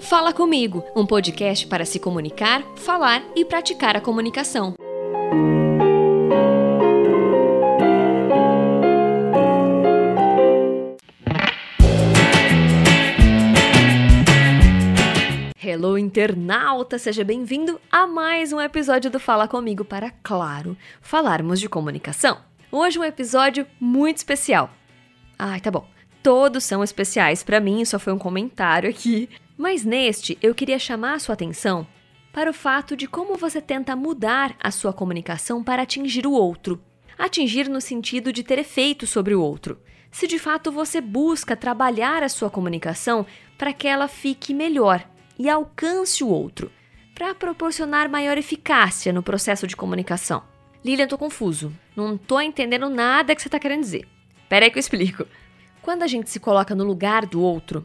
Fala comigo, um podcast para se comunicar, falar e praticar a comunicação. Internauta! Seja bem-vindo a mais um episódio do Fala Comigo para, claro, falarmos de comunicação. Hoje um episódio muito especial. Ai, tá bom. Todos são especiais para mim, só foi um comentário aqui. Mas neste, eu queria chamar a sua atenção para o fato de como você tenta mudar a sua comunicação para atingir o outro. Atingir no sentido de ter efeito sobre o outro. Se de fato você busca trabalhar a sua comunicação para que ela fique melhor e alcance o outro, para proporcionar maior eficácia no processo de comunicação. Lilian, tô confuso. Não tô entendendo nada que você tá querendo dizer. Pera aí que eu explico. Quando a gente se coloca no lugar do outro,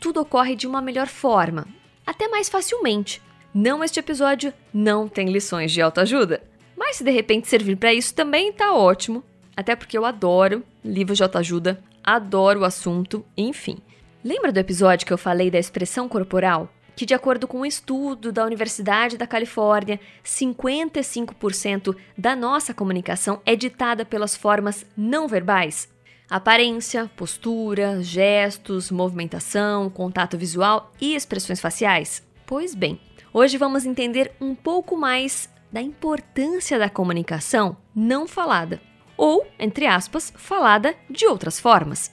tudo ocorre de uma melhor forma, até mais facilmente. Não este episódio não tem lições de autoajuda, mas se de repente servir para isso também tá ótimo. Até porque eu adoro livros de autoajuda, adoro o assunto, enfim. Lembra do episódio que eu falei da expressão corporal? Que, de acordo com um estudo da Universidade da Califórnia, 55% da nossa comunicação é ditada pelas formas não verbais. Aparência, postura, gestos, movimentação, contato visual e expressões faciais. Pois bem, hoje vamos entender um pouco mais da importância da comunicação não falada, ou, entre aspas, falada de outras formas.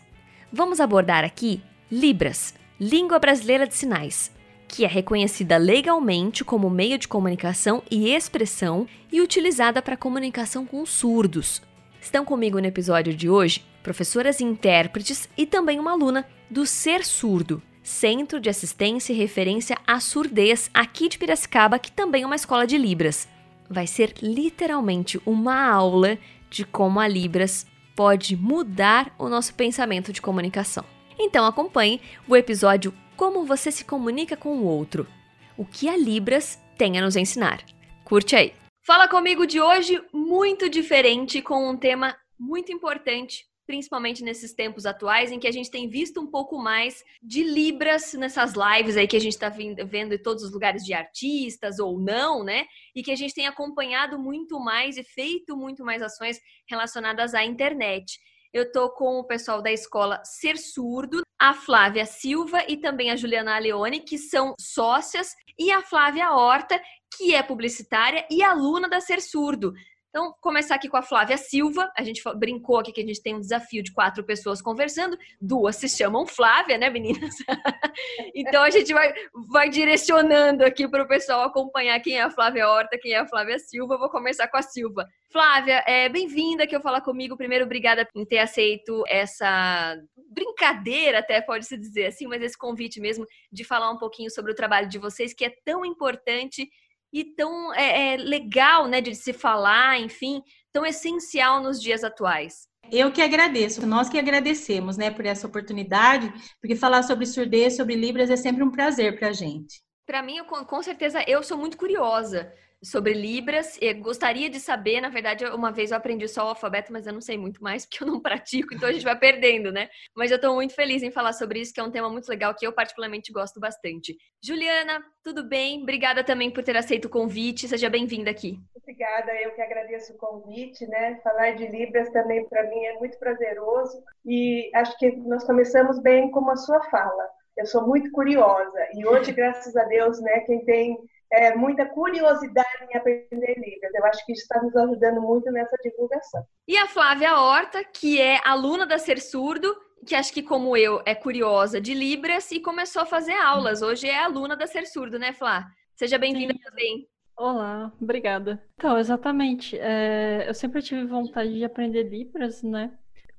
Vamos abordar aqui Libras, Língua Brasileira de Sinais, que é reconhecida legalmente como meio de comunicação e expressão e utilizada para comunicação com surdos. Estão comigo no episódio de hoje professoras e intérpretes e também uma aluna do Ser Surdo, Centro de Assistência e Referência à Surdez aqui de Piracicaba, que também é uma escola de Libras. Vai ser literalmente uma aula de como a Libras pode mudar o nosso pensamento de comunicação. Então acompanhe o episódio como você se comunica com o outro. O que a Libras tem a nos ensinar. Curte aí! Fala comigo de hoje muito diferente com um tema muito importante, principalmente nesses tempos atuais em que a gente tem visto um pouco mais de libras nessas lives aí que a gente está vendo em todos os lugares de artistas ou não, né? E que a gente tem acompanhado muito mais e feito muito mais ações relacionadas à internet. Eu tô com o pessoal da escola Ser Surdo, a Flávia Silva e também a Juliana Leone, que são sócias, e a Flávia Horta, que é publicitária e aluna da Ser Surdo. Então, começar aqui com a Flávia Silva. A gente brincou aqui que a gente tem um desafio de quatro pessoas conversando, duas se chamam Flávia, né, meninas? então a gente vai, vai direcionando aqui para o pessoal acompanhar quem é a Flávia Horta, quem é a Flávia Silva. vou começar com a Silva. Flávia, é, bem-vinda aqui eu falar comigo. Primeiro, obrigada por ter aceito essa brincadeira, até pode-se dizer assim, mas esse convite mesmo de falar um pouquinho sobre o trabalho de vocês, que é tão importante e tão é, é, legal, né, de se falar, enfim, tão essencial nos dias atuais. Eu que agradeço, nós que agradecemos, né, por essa oportunidade, porque falar sobre surdez, sobre Libras é sempre um prazer para a gente. Para mim, com certeza, eu sou muito curiosa sobre Libras. Eu gostaria de saber, na verdade, uma vez eu aprendi só o alfabeto, mas eu não sei muito mais porque eu não pratico, então a gente vai perdendo, né? Mas eu estou muito feliz em falar sobre isso, que é um tema muito legal que eu particularmente gosto bastante. Juliana, tudo bem? Obrigada também por ter aceito o convite. Seja bem-vinda aqui. Obrigada, eu que agradeço o convite, né? Falar de Libras também para mim é muito prazeroso e acho que nós começamos bem com a sua fala. Eu sou muito curiosa e hoje, graças a Deus, né, quem tem é, muita curiosidade em aprender Libras. Eu acho que isso está nos ajudando muito nessa divulgação. E a Flávia Horta, que é aluna da Ser Surdo, que acho que, como eu, é curiosa de Libras e começou a fazer aulas. Hoje é aluna da Ser Surdo, né, Flá? Seja bem-vinda também. Olá, obrigada. Então, exatamente. É, eu sempre tive vontade de aprender Libras, né?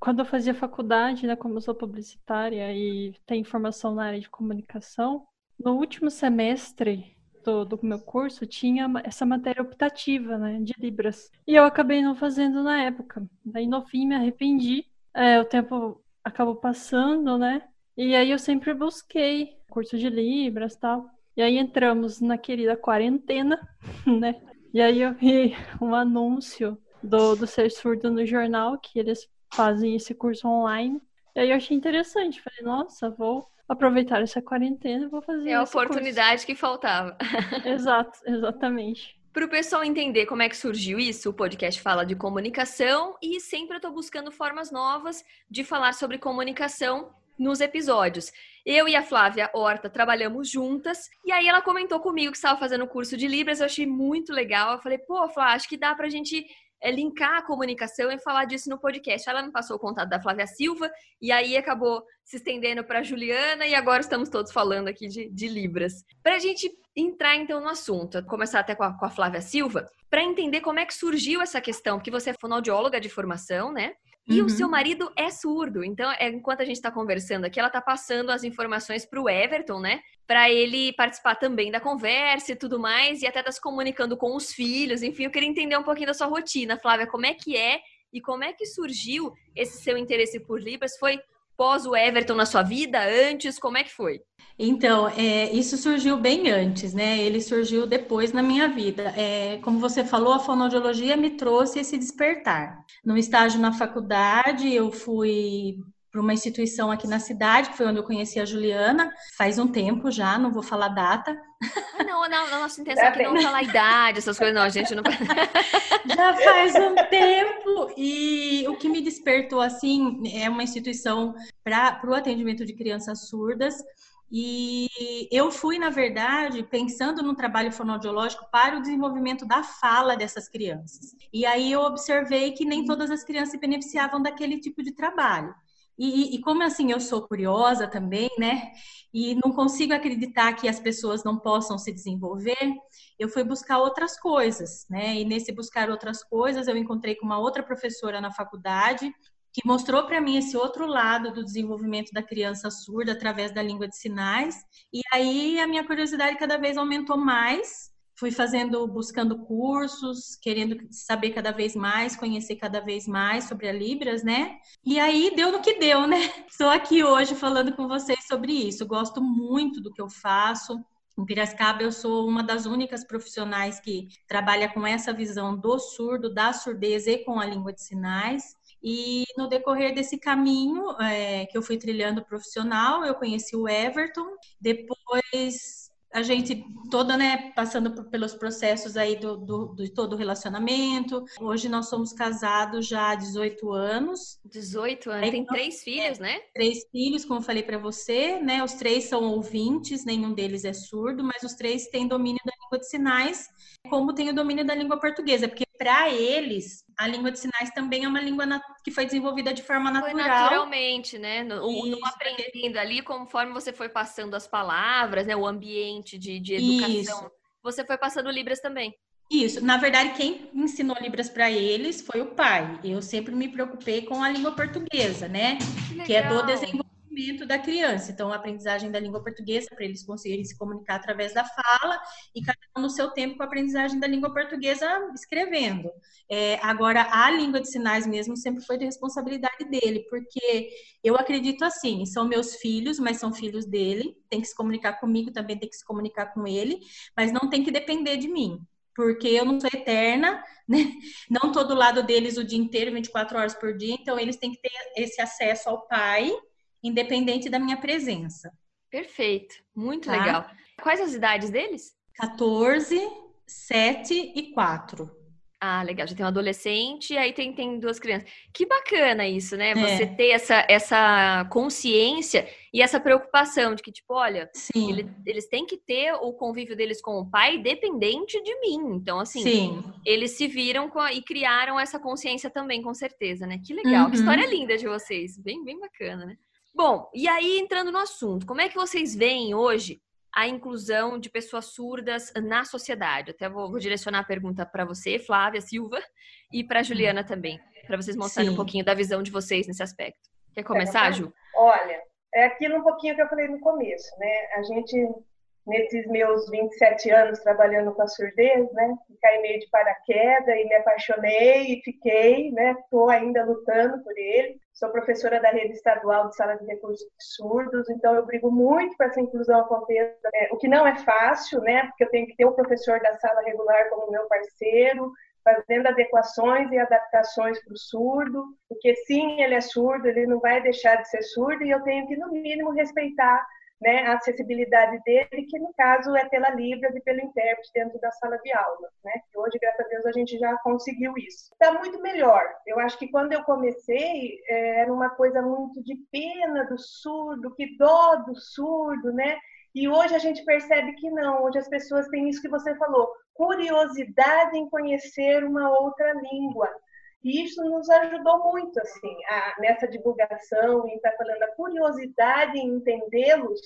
Quando eu fazia faculdade, né, como eu sou publicitária e tenho formação na área de comunicação, no último semestre do, do meu curso tinha essa matéria optativa, né, de Libras. E eu acabei não fazendo na época. Daí, no fim, me arrependi. É, o tempo acabou passando, né? E aí eu sempre busquei curso de Libras tal. E aí entramos na querida quarentena, né? E aí eu vi um anúncio do, do Ser Surdo no jornal, que eles fazem esse curso online. E aí eu achei interessante. Falei, nossa, vou aproveitar essa quarentena e vou fazer É a oportunidade curso. que faltava. Exato, exatamente. Para o pessoal entender como é que surgiu isso, o podcast fala de comunicação e sempre eu estou buscando formas novas de falar sobre comunicação nos episódios. Eu e a Flávia Horta trabalhamos juntas e aí ela comentou comigo que estava fazendo o curso de Libras, eu achei muito legal. Eu falei, pô, Flávia, acho que dá para a gente é, linkar a comunicação e falar disso no podcast. Ela me passou o contato da Flávia Silva e aí acabou se estendendo para Juliana e agora estamos todos falando aqui de, de Libras. Para a gente entrar então no assunto, começar até com a, com a Flávia Silva, para entender como é que surgiu essa questão, porque você é fonoaudióloga de formação, né? E uhum. o seu marido é surdo. Então, é, enquanto a gente está conversando aqui, ela está passando as informações para o Everton, né? Para ele participar também da conversa e tudo mais, e até está se comunicando com os filhos. Enfim, eu queria entender um pouquinho da sua rotina, Flávia. Como é que é e como é que surgiu esse seu interesse por Libras? Foi pós o Everton na sua vida? Antes? Como é que foi? Então, é, isso surgiu bem antes, né? Ele surgiu depois na minha vida. É, como você falou, a fonoaudiologia me trouxe esse despertar. No estágio na faculdade, eu fui para uma instituição aqui na cidade, que foi onde eu conheci a Juliana, faz um tempo já, não vou falar data. Ah, não, não, a nossa intenção aqui não falar idade, essas coisas, não, a gente não. já faz um tempo, e o que me despertou, assim, é uma instituição para o atendimento de crianças surdas, e eu fui, na verdade, pensando no trabalho fonoaudiológico para o desenvolvimento da fala dessas crianças. E aí eu observei que nem todas as crianças se beneficiavam daquele tipo de trabalho. E, e, como assim eu sou curiosa também, né? E não consigo acreditar que as pessoas não possam se desenvolver, eu fui buscar outras coisas, né? E nesse buscar outras coisas, eu encontrei com uma outra professora na faculdade que mostrou para mim esse outro lado do desenvolvimento da criança surda através da língua de sinais. E aí a minha curiosidade cada vez aumentou mais. Fui fazendo, buscando cursos, querendo saber cada vez mais, conhecer cada vez mais sobre a Libras, né? E aí deu no que deu, né? Estou aqui hoje falando com vocês sobre isso. Gosto muito do que eu faço. Em Piracicaba, eu sou uma das únicas profissionais que trabalha com essa visão do surdo, da surdez e com a língua de sinais. E no decorrer desse caminho é, que eu fui trilhando profissional, eu conheci o Everton. Depois a gente toda, né, passando pelos processos aí do, do, de todo o relacionamento. Hoje nós somos casados já há 18 anos. 18 anos. Aí, Tem três filhos, né? Três filhos, como eu falei para você, né? Os três são ouvintes, nenhum deles é surdo, mas os três têm domínio da língua de sinais, como tem o domínio da língua portuguesa, porque para eles a língua de sinais também é uma língua que foi desenvolvida de forma natural. Foi naturalmente, né? No, Isso, aprendendo ali, conforme você foi passando as palavras, né? O ambiente de, de educação. Isso. Você foi passando Libras também. Isso. Na verdade, quem ensinou Libras para eles foi o pai. Eu sempre me preocupei com a língua portuguesa, né? Que, que é do desenvolvimento desenvolvimento da criança. Então, a aprendizagem da língua portuguesa, para eles conseguirem se comunicar através da fala, e cada um no seu tempo com a aprendizagem da língua portuguesa escrevendo. É, agora, a língua de sinais mesmo sempre foi de responsabilidade dele, porque eu acredito assim: são meus filhos, mas são filhos dele, tem que se comunicar comigo, também tem que se comunicar com ele, mas não tem que depender de mim porque eu não sou eterna, né? Não do lado deles o dia inteiro, 24 horas por dia, então eles têm que ter esse acesso ao pai independente da minha presença. Perfeito, muito tá? legal. Quais as idades deles? 14, 7 e 4. Ah, legal. Já tem um adolescente e aí tem, tem duas crianças. Que bacana isso, né? Você é. ter essa, essa consciência e essa preocupação de que, tipo, olha, ele, eles têm que ter o convívio deles com o pai dependente de mim. Então, assim, Sim. eles se viram a, e criaram essa consciência também, com certeza, né? Que legal. Uhum. Que história linda de vocês. Bem, bem bacana, né? Bom, e aí entrando no assunto, como é que vocês veem hoje a inclusão de pessoas surdas na sociedade? Até vou, vou direcionar a pergunta para você, Flávia Silva, e para Juliana também, para vocês mostrarem Sim. um pouquinho da visão de vocês nesse aspecto. Quer começar, Ju? Olha, é aquilo um pouquinho que eu falei no começo, né? A gente nesses meus 27 anos trabalhando com a surdez, né? Caí meio de paraquedas e me apaixonei e fiquei, né? Estou ainda lutando por ele. Sou professora da rede estadual de sala de recursos surdos, então eu brigo muito para essa inclusão aconteça. É, o que não é fácil, né? Porque eu tenho que ter o professor da sala regular como meu parceiro, fazendo adequações e adaptações para o surdo, porque sim, ele é surdo, ele não vai deixar de ser surdo e eu tenho que, no mínimo, respeitar né, a acessibilidade dele, que no caso é pela Libras e pelo intérprete dentro da sala de aula. Né? Hoje, graças a Deus, a gente já conseguiu isso. Está muito melhor. Eu acho que quando eu comecei, é, era uma coisa muito de pena do surdo, que dó do surdo, né? E hoje a gente percebe que não, hoje as pessoas têm isso que você falou, curiosidade em conhecer uma outra língua. E isso nos ajudou muito, assim, a, nessa divulgação, e está falando a curiosidade em entendê-los,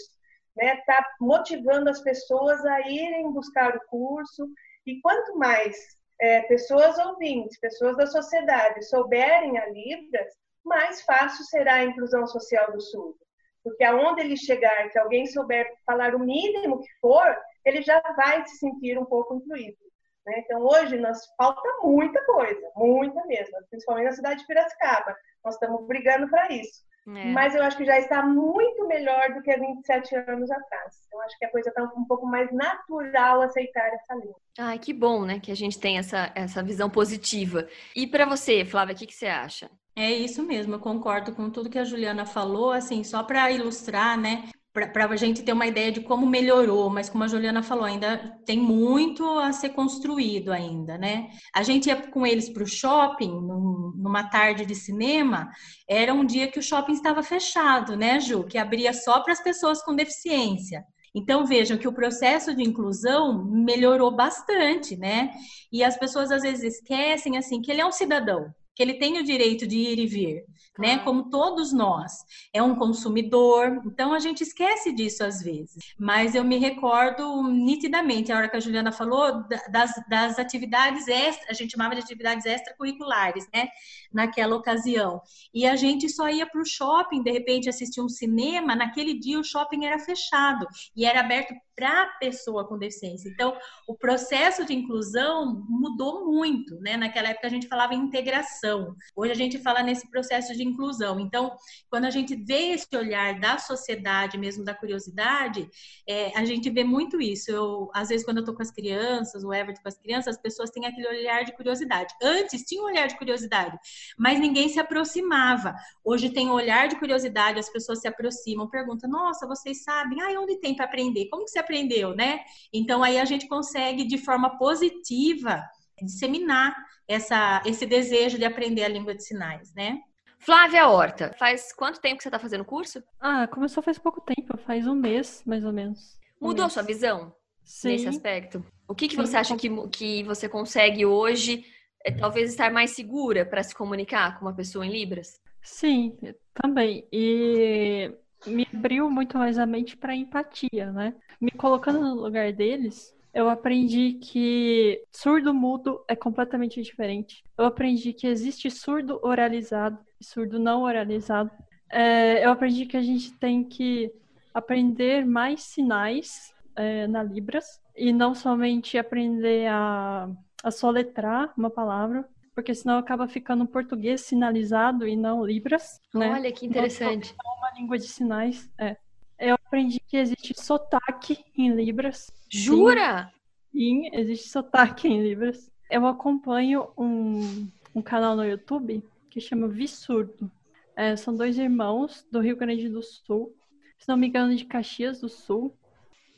né? Está motivando as pessoas a irem buscar o curso. E quanto mais é, pessoas ouvintes, pessoas da sociedade souberem a Libras, mais fácil será a inclusão social do surdo. Porque aonde ele chegar, que alguém souber falar o mínimo que for, ele já vai se sentir um pouco incluído. Né? Então, hoje, nós falta muita coisa, muita mesmo, principalmente na cidade de Piracicaba. Nós estamos brigando para isso. É. Mas eu acho que já está muito melhor do que há 27 anos atrás. Eu acho que a coisa está um pouco mais natural aceitar essa língua. Ai, que bom, né? Que a gente tem essa, essa visão positiva. E para você, Flávia, o que, que você acha? É isso mesmo, eu concordo com tudo que a Juliana falou, assim, só para ilustrar, né? Para a gente ter uma ideia de como melhorou, mas como a Juliana falou, ainda tem muito a ser construído ainda, né? A gente ia com eles para o shopping num, numa tarde de cinema, era um dia que o shopping estava fechado, né, Ju? Que abria só para as pessoas com deficiência. Então vejam que o processo de inclusão melhorou bastante, né? E as pessoas às vezes esquecem assim que ele é um cidadão, que ele tem o direito de ir e vir, né? Como todos nós. É um consumidor, então a gente esquece disso às vezes. Mas eu me recordo nitidamente, a hora que a Juliana falou, das, das atividades extra, a gente chamava de atividades extracurriculares, né? Naquela ocasião. E a gente só ia para o shopping, de repente assistir um cinema, naquele dia o shopping era fechado e era aberto para a pessoa com deficiência. Então, o processo de inclusão mudou muito, né? Naquela época a gente falava em integração. Hoje a gente fala nesse processo de inclusão. Então, quando a gente vê esse olhar da sociedade, mesmo da curiosidade, é, a gente vê muito isso. Eu, às vezes, quando eu estou com as crianças, o Everton com as crianças, as pessoas têm aquele olhar de curiosidade. Antes tinha um olhar de curiosidade, mas ninguém se aproximava. Hoje tem um olhar de curiosidade, as pessoas se aproximam, perguntam: Nossa, vocês sabem? Ah, onde tem para aprender? Como que você aprendeu, né? Então aí a gente consegue de forma positiva disseminar essa, esse desejo de aprender a língua de sinais, né? Flávia Horta, faz quanto tempo que você está fazendo o curso? Ah, começou faz pouco tempo, faz um mês, mais ou menos. Um Mudou mês. sua visão Sim. nesse aspecto? O que, que você acha que, que você consegue hoje, é, talvez, estar mais segura para se comunicar com uma pessoa em Libras? Sim, também. E me abriu muito mais a mente para empatia, né? Me colocando no lugar deles, eu aprendi que surdo mudo é completamente diferente. Eu aprendi que existe surdo oralizado e surdo não oralizado. É, eu aprendi que a gente tem que aprender mais sinais é, na Libras e não somente aprender a, a soletrar uma palavra, porque senão acaba ficando português sinalizado e não Libras. Né? Olha que interessante. Então, é uma língua de sinais. É. Eu aprendi que existe sotaque em Libras. Jura? Sim, existe sotaque em Libras. Eu acompanho um, um canal no YouTube que chama Vissurdo. É, são dois irmãos do Rio Grande do Sul, se não me engano, de Caxias do Sul.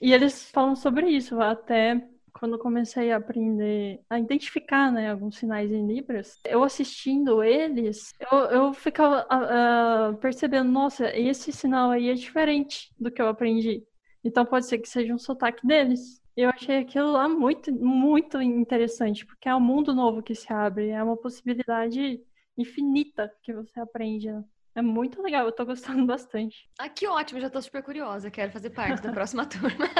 E eles falam sobre isso, até quando comecei a aprender a identificar né, alguns sinais em Libras, eu assistindo eles, eu, eu ficava uh, percebendo, nossa, esse sinal aí é diferente do que eu aprendi. Então pode ser que seja um sotaque deles. Eu achei aquilo lá muito, muito interessante, porque é um mundo novo que se abre, é uma possibilidade infinita que você aprende. Né? É muito legal, eu tô gostando bastante. Ah, que ótimo, já tô super curiosa, quero fazer parte da próxima turma.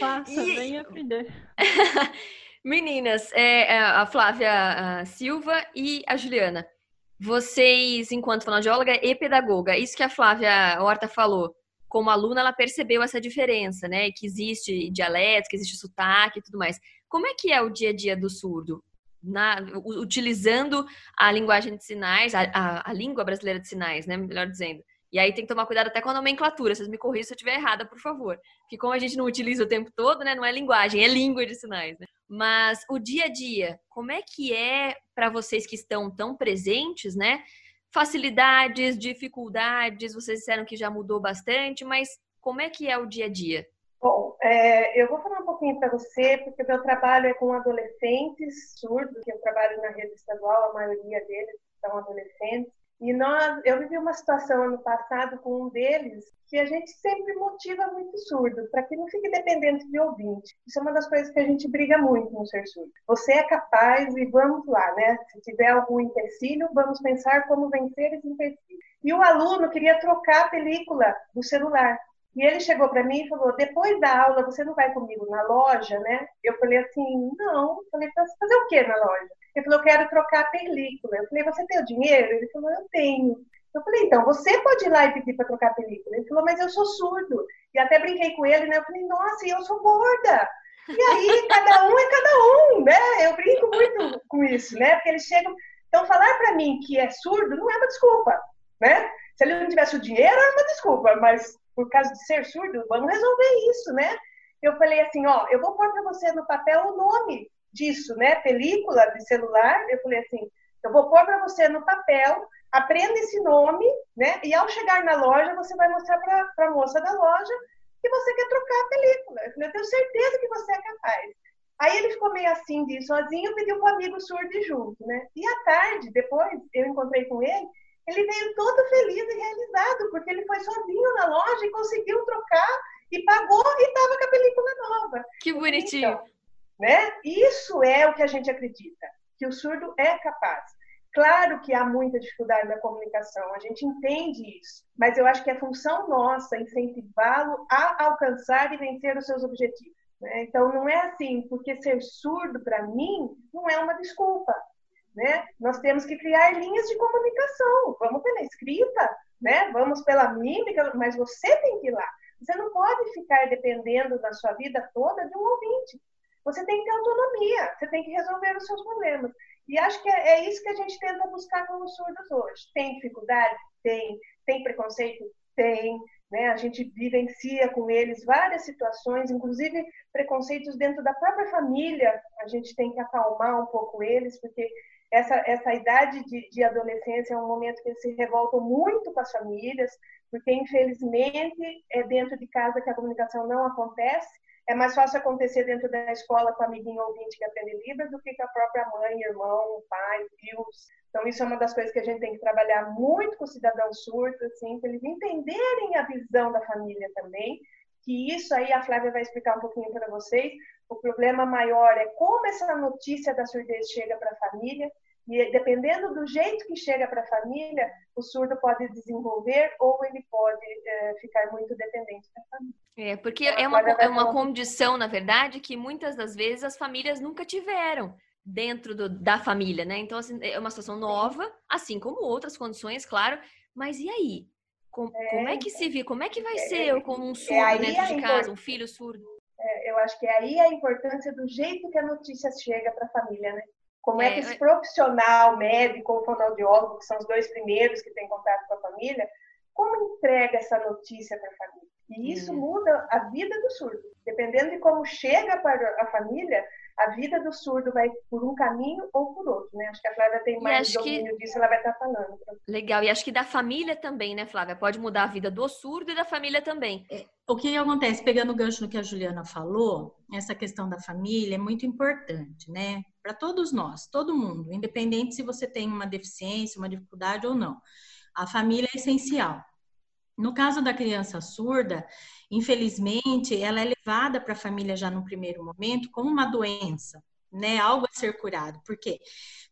Faça, e... vem aprender. Meninas, é, é, a Flávia a Silva e a Juliana, vocês, enquanto fonoaudióloga e pedagoga, isso que a Flávia Horta falou, como aluna, ela percebeu essa diferença, né? Que existe dialetos, que existe sotaque e tudo mais. Como é que é o dia a dia do surdo? Na, utilizando a linguagem de sinais, a, a, a, língua brasileira de sinais, né? Melhor dizendo. E aí tem que tomar cuidado até com a nomenclatura. Vocês me corrijam se eu estiver errada, por favor. Porque como a gente não utiliza o tempo todo, né? Não é linguagem, é língua de sinais, né? Mas o dia a dia, como é que é para vocês que estão tão presentes, né? Facilidades, dificuldades, vocês disseram que já mudou bastante, mas como é que é o dia a dia? É, eu vou falar um pouquinho para você, porque meu trabalho é com adolescentes surdos, eu trabalho na rede estadual, a maioria deles são adolescentes. E nós, eu vivi uma situação ano passado com um deles que a gente sempre motiva muito surdo, para que não fique dependente de ouvinte. Isso é uma das coisas que a gente briga muito no Ser Surdo. Você é capaz e vamos lá, né? Se tiver algum empecilho, vamos pensar como vencer esse empecilho. E o aluno queria trocar a película do celular. E ele chegou para mim e falou: depois da aula, você não vai comigo na loja, né? Eu falei assim: não. Eu falei: fazer o que na loja? Ele falou: eu quero trocar a película. Eu falei: você tem o dinheiro? Ele falou: eu tenho. Eu falei: então, você pode ir lá e pedir para trocar a película. Ele falou: mas eu sou surdo. E até brinquei com ele, né? Eu falei: nossa, eu sou gorda. E aí, cada um é cada um, né? Eu brinco muito com isso, né? Porque eles chegam. Então, falar para mim que é surdo não é uma desculpa, né? Se ele não tivesse o dinheiro, era uma desculpa, mas por causa de ser surdo, vamos resolver isso, né? Eu falei assim, ó, eu vou pôr para você no papel o nome disso, né? Película de celular. Eu falei assim, eu vou pôr para você no papel, aprenda esse nome, né? E ao chegar na loja, você vai mostrar para a moça da loja que você quer trocar a película. Eu falei, eu tenho certeza que você é capaz. Aí ele ficou meio assim de sozinho, pediu para o amigo surdo junto, né? E à tarde, depois, eu encontrei com ele, ele veio todo feliz e realizado, porque ele foi sozinho na loja e conseguiu trocar e pagou e estava com a película nova. Que bonitinho. Então, né? Isso é o que a gente acredita, que o surdo é capaz. Claro que há muita dificuldade na comunicação, a gente entende isso, mas eu acho que é função nossa incentivá-lo a alcançar e vencer os seus objetivos. Né? Então, não é assim, porque ser surdo, para mim, não é uma desculpa. Né? Nós temos que criar linhas de comunicação. Vamos pela escrita, né? vamos pela mímica, mas você tem que ir lá. Você não pode ficar dependendo da sua vida toda de um ouvinte. Você tem que ter autonomia, você tem que resolver os seus problemas. E acho que é, é isso que a gente tenta buscar com os surdos hoje. Tem dificuldade? Tem. Tem preconceito? Tem. Né? A gente vivencia com eles várias situações, inclusive preconceitos dentro da própria família. A gente tem que acalmar um pouco eles, porque essa, essa idade de, de adolescência é um momento que eles se revoltam muito com as famílias, porque infelizmente é dentro de casa que a comunicação não acontece. É mais fácil acontecer dentro da escola com a amiguinho ouvinte que aprende Libras do que com a própria mãe, irmão, pai, tios. Então, isso é uma das coisas que a gente tem que trabalhar muito com o cidadão surdo, assim, para eles entenderem a visão da família também, que isso aí a Flávia vai explicar um pouquinho para vocês. O problema maior é como essa notícia da surdez chega para a família, e dependendo do jeito que chega para a família, o surdo pode desenvolver ou ele pode é, ficar muito dependente da família. É, porque então, é uma, é uma condição, na verdade, que muitas das vezes as famílias nunca tiveram dentro do, da família, né? Então, assim, é uma situação nova, assim como outras condições, claro. Mas e aí? Com, é, como é que se vê? Como é que vai é, ser com um é surdo dentro de casa, um filho surdo? É, eu acho que é aí a importância do jeito que a notícia chega para a família, né? Como é, que esse profissional, médico ou fonoaudiólogo, que são os dois primeiros que têm contato com a família, como entrega essa notícia para a família? E isso uhum. muda a vida do surdo. Dependendo de como chega para a família, a vida do surdo vai por um caminho ou por outro, né? Acho que a Flávia tem mais domínio que... disso, ela vai estar falando. Legal, e acho que da família também, né, Flávia? Pode mudar a vida do surdo e da família também. É, o que acontece, pegando o gancho no que a Juliana falou, essa questão da família é muito importante, né? Para todos nós, todo mundo, independente se você tem uma deficiência, uma dificuldade ou não. A família é essencial. No caso da criança surda, infelizmente, ela é levada para a família já no primeiro momento como uma doença, né? Algo a ser curado. Porque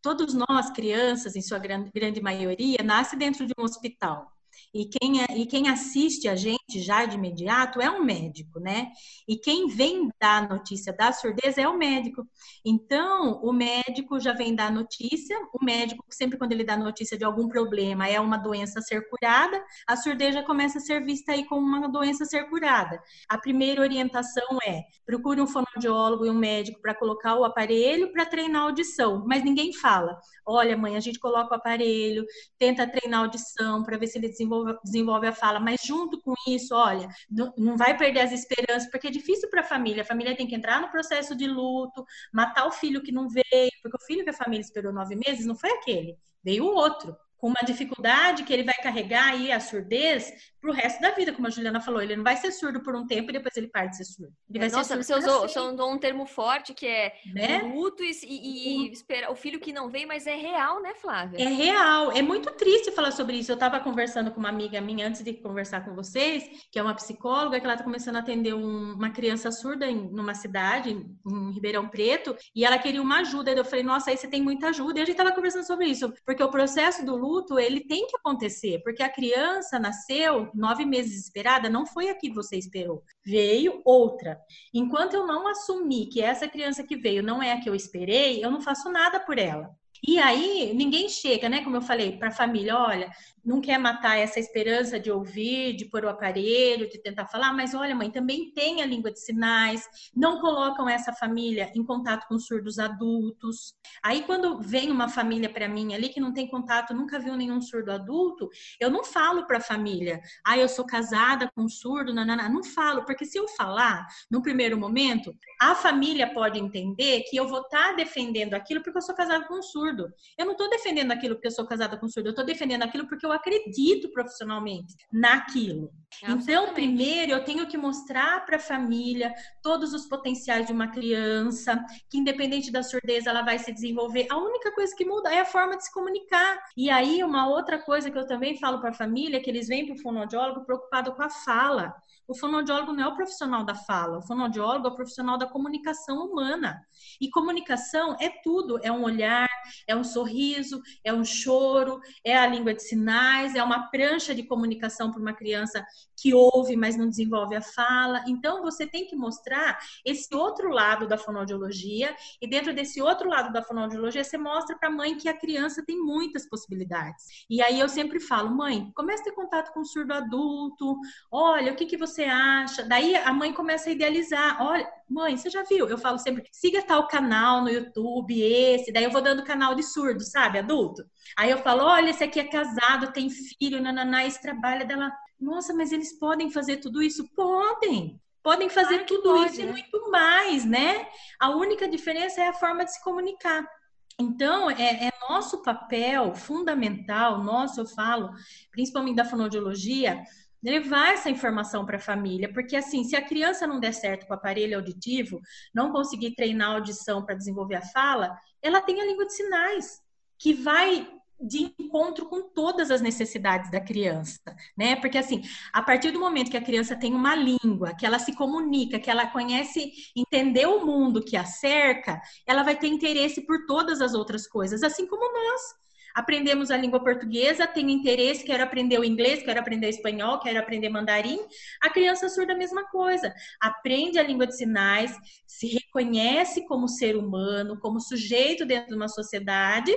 todos nós, crianças, em sua grande, grande maioria, nasce dentro de um hospital. E quem, é, e quem assiste a gente já de imediato é um médico, né? E quem vem dar a notícia da surdez é o médico. Então, o médico já vem dar a notícia, o médico, sempre quando ele dá notícia de algum problema, é uma doença a ser curada, a surdez já começa a ser vista aí como uma doença a ser curada. A primeira orientação é: procure um fonoaudiólogo e um médico para colocar o aparelho para treinar a audição. Mas ninguém fala: olha, mãe, a gente coloca o aparelho, tenta treinar a audição para ver se ele desenvolve desenvolve, desenvolve a fala, mas junto com isso, isso, olha, não, vai perder as esperanças, porque é difícil para a família. A família tem que entrar no processo de luto, matar o filho que não veio, porque o filho que a família esperou nove meses não foi aquele, veio o outro com uma dificuldade que ele vai carregar aí a surdez para o resto da vida, como a Juliana falou. Ele não vai ser surdo por um tempo e depois ele para de ser surdo. Ele Nossa, você usou, você usou um termo forte que é Né? luto e, e, e espera, o filho que não vem, mas é real, né, Flávia? É real, é muito triste falar sobre isso. Eu estava conversando com uma amiga minha antes de conversar com vocês, que é uma psicóloga, que ela está começando a atender um- uma criança surda em numa cidade, em, em Ribeirão Preto, e ela queria uma ajuda. Eu falei, nossa, aí você tem muita ajuda. E a gente estava conversando sobre isso, porque o processo do luto ele tem que acontecer, porque a criança nasceu nove meses esperada, não foi a que você esperou, veio outra. Enquanto eu não assumir que essa criança que veio não é a que eu esperei, eu não faço nada por ela. E aí, ninguém chega, né? Como eu falei, para a família: olha, não quer matar essa esperança de ouvir, de pôr o aparelho, de tentar falar, mas olha, mãe, também tem a língua de sinais. Não colocam essa família em contato com surdos adultos. Aí, quando vem uma família para mim ali que não tem contato, nunca viu nenhum surdo adulto, eu não falo para a família: ah, eu sou casada com um surdo, nanana. não falo, porque se eu falar, no primeiro momento, a família pode entender que eu vou estar defendendo aquilo porque eu sou casada com um surdo. Eu não estou defendendo aquilo porque eu sou casada com um surdo, eu estou defendendo aquilo porque eu acredito profissionalmente naquilo. Então, primeiro, eu tenho que mostrar para a família todos os potenciais de uma criança, que independente da surdez, ela vai se desenvolver. A única coisa que muda é a forma de se comunicar. E aí, uma outra coisa que eu também falo para a família, é que eles vêm para o fonoaudiólogo preocupado com a fala. O fonoaudiólogo não é o profissional da fala, o fonoaudiólogo é o profissional da comunicação humana. E comunicação é tudo, é um olhar, é um sorriso, é um choro, é a língua de sinais, é uma prancha de comunicação para uma criança que ouve, mas não desenvolve a fala. Então, você tem que mostrar esse outro lado da fonoaudiologia, e dentro desse outro lado da fonoaudiologia, você mostra para a mãe que a criança tem muitas possibilidades. E aí eu sempre falo, mãe, comece a ter contato com o surdo adulto, olha, o que, que você acha? Daí a mãe começa a idealizar, olha, mãe, você já viu? Eu falo sempre, siga tal canal no YouTube, esse, daí eu vou dando canal de surdo, sabe, adulto. Aí eu falo, olha, esse aqui é casado, tem filho, nananá, esse trabalha dela. Nossa, mas eles podem fazer tudo isso? Podem. Podem fazer Claro tudo pode, isso e né? muito mais, né? A única diferença é a forma de se comunicar. Então, é, é nosso papel fundamental, nosso, eu falo, principalmente da fonoaudiologia, levar essa informação para a família, porque assim, se a criança não der certo com o aparelho auditivo, não conseguir treinar a audição para desenvolver a fala, ela tem a língua de sinais, que vai de encontro com todas as necessidades da criança, né? Porque assim, a partir do momento que a criança tem uma língua, que ela se comunica, que ela conhece, entender o mundo que a cerca, ela vai ter interesse por todas as outras coisas, assim como nós. Aprendemos a língua portuguesa, tenho interesse, quero aprender o inglês, quero aprender espanhol, quero aprender mandarim. A criança surda a mesma coisa. Aprende a língua de sinais, se reconhece como ser humano, como sujeito dentro de uma sociedade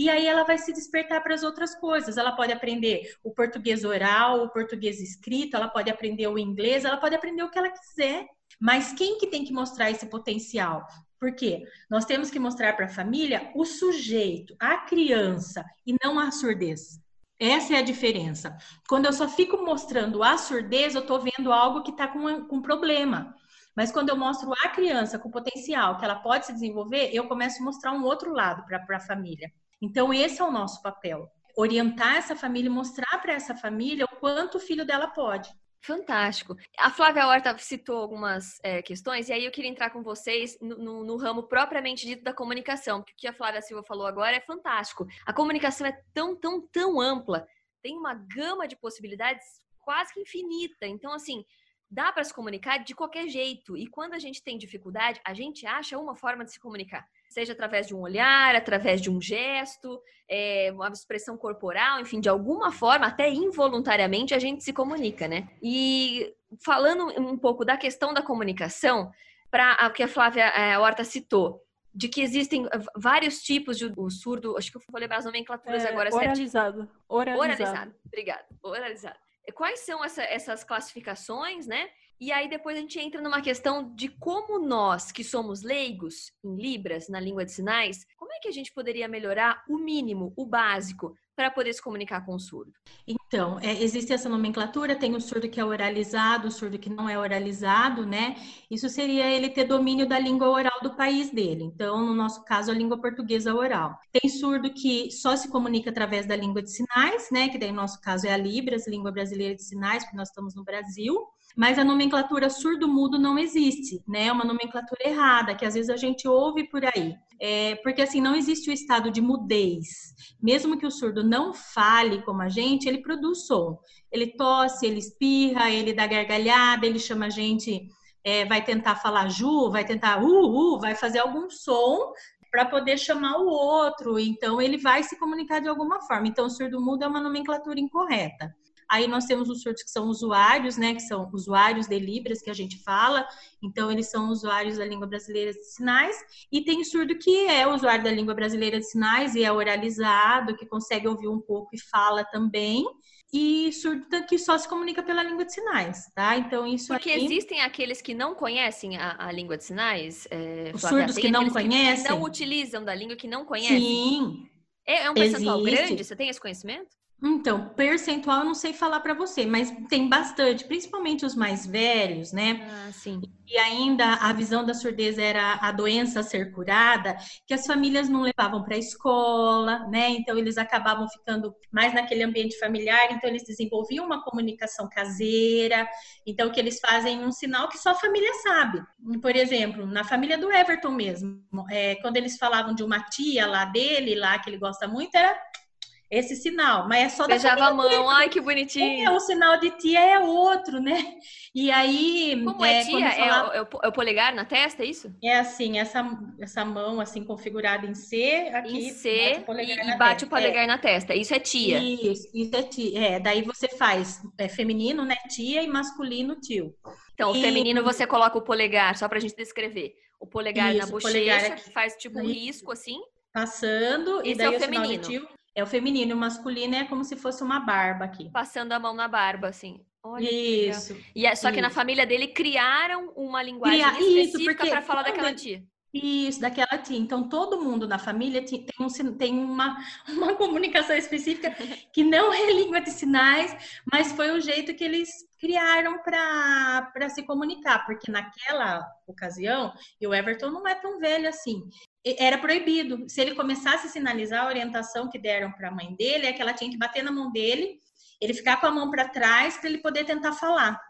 e aí ela vai se despertar para as outras coisas. Ela pode aprender o português oral, o português escrito, ela pode aprender o inglês, ela pode aprender o que ela quiser. Mas quem que tem que mostrar esse potencial? Por quê? Nós temos que mostrar para a família o sujeito, a criança, e não a surdez. Essa é a diferença. Quando eu só fico mostrando a surdez, eu estou vendo algo que está com, com problema. Mas quando eu mostro a criança com potencial, que ela pode se desenvolver, eu começo a mostrar um outro lado para a família. Então, esse é o nosso papel. Orientar essa família e mostrar para essa família o quanto o filho dela pode. Fantástico. A Flávia Horta citou algumas é, questões, e aí eu queria entrar com vocês no, no, no, ramo propriamente dito da comunicação, porque o que a Flávia Silva falou agora é fantástico. A comunicação é tão, tão, tão ampla, tem uma gama de possibilidades quase que infinita. Então, assim, dá para se comunicar de qualquer jeito. E quando a gente tem dificuldade, a gente acha uma forma de se comunicar. Seja através de um olhar, através de um gesto, é, uma expressão corporal, enfim, de alguma forma, até involuntariamente, a gente se comunica, né? E falando um pouco da questão da comunicação, para o que a Flávia é, Horta citou, de que existem vários tipos de o surdo, acho que eu vou lembrar as nomenclaturas é, agora oralizado. certo? Oralizado. Oralizado. Obrigada. Oralizado. Quais são essa, essas classificações, né? E aí depois a gente entra numa questão de como nós, que somos leigos em Libras, na língua de sinais, como é que a gente poderia melhorar o mínimo, o básico, para poder se comunicar com o surdo? Então, é, existe essa nomenclatura, tem o surdo que é oralizado, o surdo que não é oralizado, né? Isso seria ele ter domínio da língua oral do país dele. Então, no nosso caso, a língua portuguesa oral. Tem surdo que só se comunica através da língua de sinais, né? Que daí, no nosso caso, é a Libras, língua brasileira de sinais, porque nós estamos no Brasil. Mas a nomenclatura surdo-mudo não existe, né? É uma nomenclatura errada, que às vezes a gente ouve por aí. É, porque assim, não existe o estado de mudez. Mesmo que o surdo não fale como a gente, ele produz som. Ele tosse, ele espirra, ele dá gargalhada, ele chama a gente, é, vai tentar falar ju, vai tentar uh, uh, vai fazer algum som para poder chamar o outro. Então, ele vai se comunicar de alguma forma. Então, o surdo mudo é uma nomenclatura incorreta. Aí nós temos os surdos que são usuários, né, que são usuários de Libras, que a gente fala, então eles são usuários da língua brasileira de sinais, e tem surdo que é usuário da língua brasileira de sinais e é oralizado, que consegue ouvir um pouco e fala também, e surdo que só se comunica pela língua de sinais, tá? Então isso Porque aí... existem aqueles que não conhecem a, a língua de sinais? É, Os surdos que não conhecem? Que não utilizam da língua, que não conhecem? Sim. É, é um percentual Existe. grande? Você tem esse conhecimento? Então, percentual eu não sei falar para você, mas tem bastante, principalmente os mais velhos, né? Ah, sim. E ainda a visão da surdez era a doença a ser curada, que as famílias não levavam para a escola, né? Então eles acabavam ficando mais naquele ambiente familiar, então eles desenvolviam uma comunicação caseira. Então o que eles fazem um sinal que só a família sabe. Por exemplo, na família do Everton mesmo, é, quando eles falavam de uma tia lá dele, lá que ele gosta muito, era esse sinal, mas é só da Beijava a mão, ai que bonitinho. É, o sinal de tia é outro, né? E aí. Como é, é tia? É falava... É, o, é, o, polegar na testa, é isso? É assim, essa, essa mão assim configurada em C, aqui. Em C bate e, e bate o polegar é. na testa. Isso é tia. Isso, isso é tia. É, daí você faz é, feminino, né? Tia e masculino, tio. Então, e... o feminino você coloca o polegar, só pra gente descrever. O polegar isso, na bochecha, faz tipo um risco assim. Passando, e daí é o, o feminino. Tio, é o feminino, o masculino é como se fosse uma barba aqui. Passando a mão na barba, assim. Olha isso. E é, só isso. que na família dele criaram uma linguagem específica para falar daquela tia. Isso, daquela tia. Então, todo mundo na família tem, um, tem uma, uma comunicação específica que não é língua de sinais, mas foi o jeito que eles criaram para se comunicar, porque naquela ocasião, e o Everton não é tão velho assim, era proibido. Se ele começasse a sinalizar a orientação que deram para a mãe dele, é que ela tinha que bater na mão dele, ele ficar com a mão para trás para ele poder tentar falar.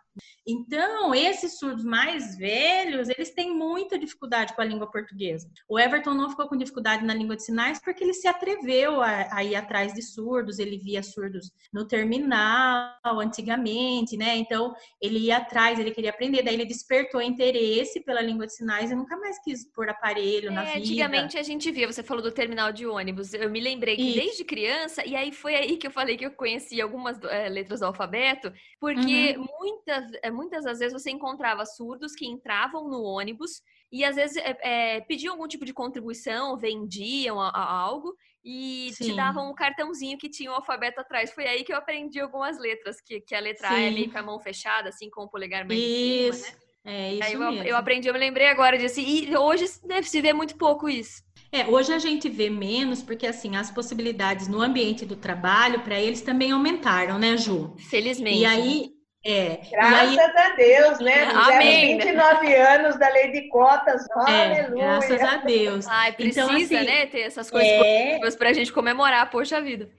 Então, esses surdos mais velhos, eles têm muita dificuldade com a língua portuguesa. O Everton não ficou com dificuldade na língua de sinais porque ele se atreveu a, a ir atrás de surdos, ele via surdos no terminal antigamente, né? Então, ele ia atrás, ele queria aprender, daí ele despertou interesse pela língua de sinais e nunca mais quis pôr aparelho é, na vida. Antigamente a gente via, você falou do terminal de ônibus, eu me lembrei que Isso. desde criança, e aí foi aí que eu falei que eu conheci algumas é, letras do alfabeto, porque uhum. muitas é, muitas das vezes você encontrava surdos que entravam no ônibus e às vezes é, é, pediam algum tipo de contribuição, vendiam a, a algo e Sim. te davam um cartãozinho que tinha o alfabeto atrás. Foi aí que eu aprendi algumas letras, que, que a letra Sim. A é meio com a mão fechada, assim, com o polegar mais isso. em cima, né? É isso eu, mesmo. eu aprendi, eu me lembrei agora disso. E hoje deve se ver muito pouco isso. É, hoje a gente vê menos porque assim as possibilidades no ambiente do trabalho para eles também aumentaram, né, Ju? Felizmente. E aí é. Graças aí... a Deus, né? Amém. 29 anos da lei de cotas. É, Aleluia. Graças a Deus. Ai, então, precisa, então, assim, né, ter essas coisas é... para a gente comemorar, poxa vida.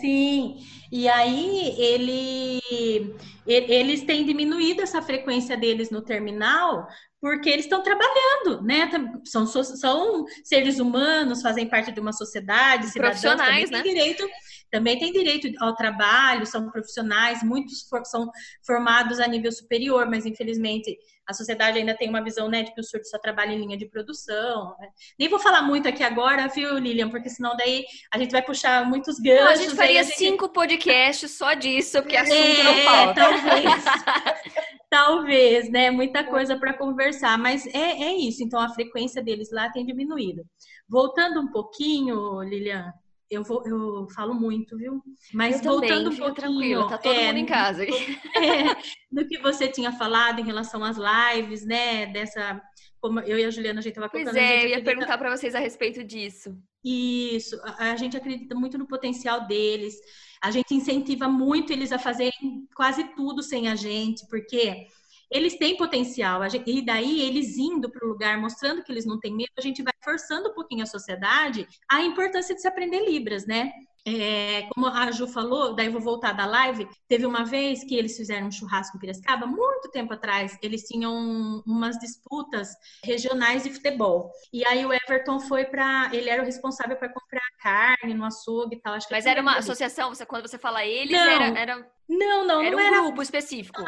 Sim, e aí ele, eles têm diminuído essa frequência deles no terminal porque eles estão trabalhando, né? São, são seres humanos, fazem parte de uma sociedade, cidadãos, profissionais, também né? Têm direito, também têm direito ao trabalho, são profissionais, muitos for, são formados a nível superior, mas infelizmente a sociedade ainda tem uma visão, né, de que o surdo só trabalha em linha de produção. Né? Nem vou falar muito aqui agora, viu, Lilian, porque senão daí a gente vai puxar muitos ganchos. Não, a gente faria gente... cinco podcasts só disso, porque assunto é, não falta. Talvez. talvez, né? Muita coisa para conversar, mas é, é isso. Então a frequência deles lá tem diminuído. Voltando um pouquinho, Lilian, eu, vou, eu falo muito, viu? Mas eu voltando também, um pouquinho. Tá todo é, mundo em casa. É, do que você tinha falado em relação às lives, né? Dessa como eu e a Juliana a gente estava. Pois é, eu ia perguntar para vocês a respeito disso. Isso, a, a gente acredita muito no potencial deles. A gente incentiva muito eles a fazerem quase tudo sem a gente, porque eles têm potencial. E daí, eles indo para o lugar, mostrando que eles não têm medo, a gente vai forçando um pouquinho a sociedade a importância de se aprender Libras, né? É, como a Ju falou, daí eu vou voltar da live, teve uma vez que eles fizeram um churrasco em Piracicaba, muito tempo atrás, eles tinham umas disputas regionais de futebol. E aí o Everton foi para, ele era o responsável para comprar carne no açougue e tal. Acho que Mas era uma associação, você, quando você fala eles, não, era, era... Não, não, era não um era grupo específico.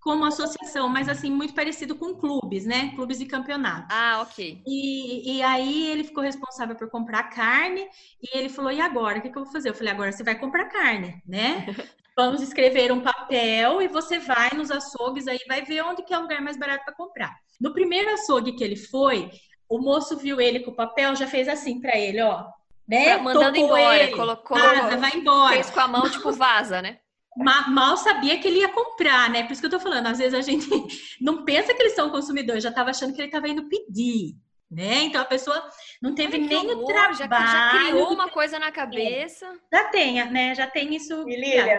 Como associação, mas assim, muito parecido com clubes, né? Clubes de campeonato. Ah, ok. E, e aí ele ficou responsável por comprar carne e ele falou: e agora? O que, que eu vou fazer? Eu falei: agora você vai comprar carne, né? Vamos escrever um papel e você vai nos açougues aí, vai ver onde que é o lugar mais barato para comprar. No primeiro açougue que ele foi, o moço viu ele com o papel, já fez assim para ele, ó. Né? Mandando Tocou embora, ele, colocou. Vaza, vai embora. Fez com a mão, tipo, vaza, né? Mal sabia que ele ia comprar, né? Por isso que eu tô falando, às vezes a gente não pensa que eles são consumidores, já estava achando que ele estava indo pedir, né? Então a pessoa não teve nem o trabalho. Já, já criou uma coisa na cabeça. Já tem, né? Já tem isso. E Lilian,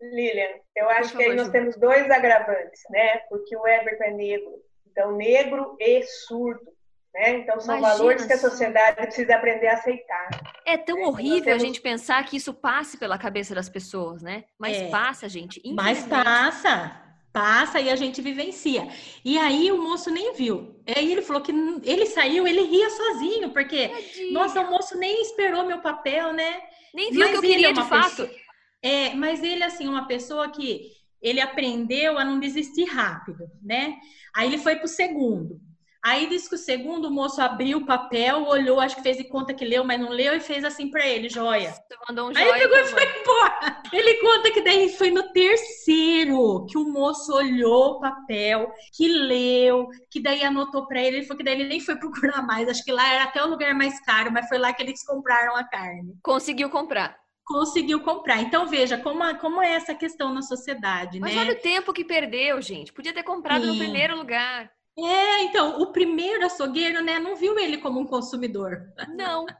Lilian eu acho que aí nós temos dois agravantes, né? Porque o Everton é negro. Então, negro e surdo. Né? Então, são Imagina valores que a sociedade precisa aprender a aceitar. É tão né? horrível temos... a gente pensar que isso passe pela cabeça das pessoas, né? Mas é. passa, gente. Mas passa. Passa e a gente vivencia. E aí o moço nem viu. Aí ele falou que ele saiu, ele ria sozinho, porque, Tadinha. nossa, o moço nem esperou meu papel, né? Nem viu o que eu queria é de fato. Pessoa... É, mas ele, assim, uma pessoa que ele aprendeu a não desistir rápido, né? Aí ele foi pro segundo. Aí disse que o segundo moço abriu o papel, olhou, acho que fez de conta que leu, mas não leu e fez assim para ele, joia. Mandou um joia. Aí pegou e foi embora. Ele conta que daí foi no terceiro que o moço olhou o papel, que leu, que daí anotou para ele. Ele falou que daí ele nem foi procurar mais. Acho que lá era até o lugar mais caro, mas foi lá que eles compraram a carne. Conseguiu comprar conseguiu comprar. Então, veja como, como é essa questão na sociedade, Mas né? olha o tempo que perdeu, gente. Podia ter comprado Sim. no primeiro lugar. É, então, o primeiro açougueiro, né, não viu ele como um consumidor. Não.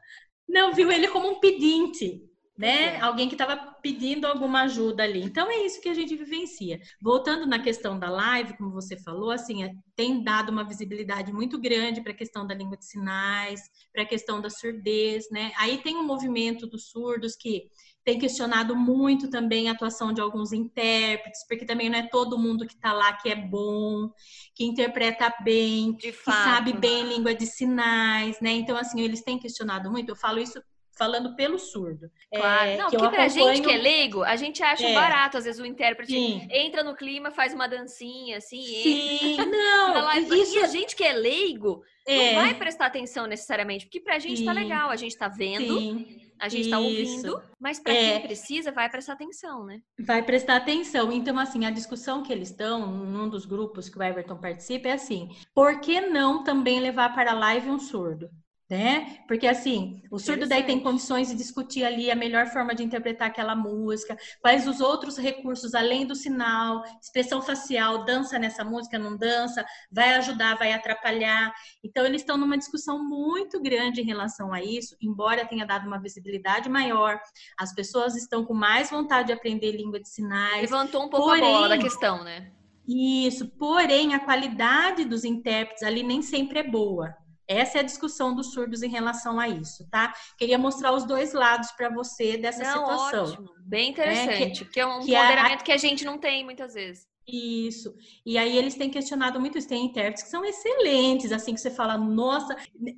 Não viu ele como um pedinte, né? É. Alguém que estava pedindo alguma ajuda ali. Então é isso que a gente vivencia. Voltando na questão da live, como você falou, assim, é, tem dado uma visibilidade muito grande para a questão da língua de sinais, para a questão da surdez, né? Aí tem um movimento dos surdos que tem questionado muito também a atuação de alguns intérpretes, porque também não é todo mundo que está lá que é bom, que interpreta bem, que sabe bem língua de sinais, né? Então, assim, eles têm questionado muito. Eu falo isso falando pelo surdo. Claro. É, não, que porque pra acompanho... gente que é leigo, a gente acha é. barato, às vezes o intérprete Sim. entra no clima, faz uma dancinha, assim. Sim, entra, não. Lá, isso... E a gente que é leigo é. não vai prestar atenção necessariamente, porque pra gente tá Sim. tá legal, a gente tá vendo. Sim. A gente está ouvindo, mas para é. quem precisa, vai prestar atenção, né? Vai prestar atenção. Então, assim, a discussão que eles estão, num dos grupos que o Everton participa, é assim: por que não também levar para a live um surdo? Né? Porque assim, o surdo daí tem condições de discutir ali a melhor forma de interpretar aquela música, quais os outros recursos além do sinal, expressão facial, dança nessa música, não dança, vai ajudar, vai atrapalhar. Então eles estão numa discussão muito grande em relação a isso, embora tenha dado uma visibilidade maior, as pessoas estão com mais vontade de aprender língua de sinais. Levantou um pouco porém, a bola da questão, né? Isso, porém a qualidade dos intérpretes ali nem sempre é boa. Essa é a discussão dos surdos em relação a isso, tá? Queria mostrar os dois lados para você dessa não, situação. Ótimo. Bem interessante, é, que, porque é um que empoderamento a... que a gente não tem muitas vezes. Isso. E aí eles têm questionado muito isso. Tem intérpretes que são excelentes, assim, que você fala, nossa,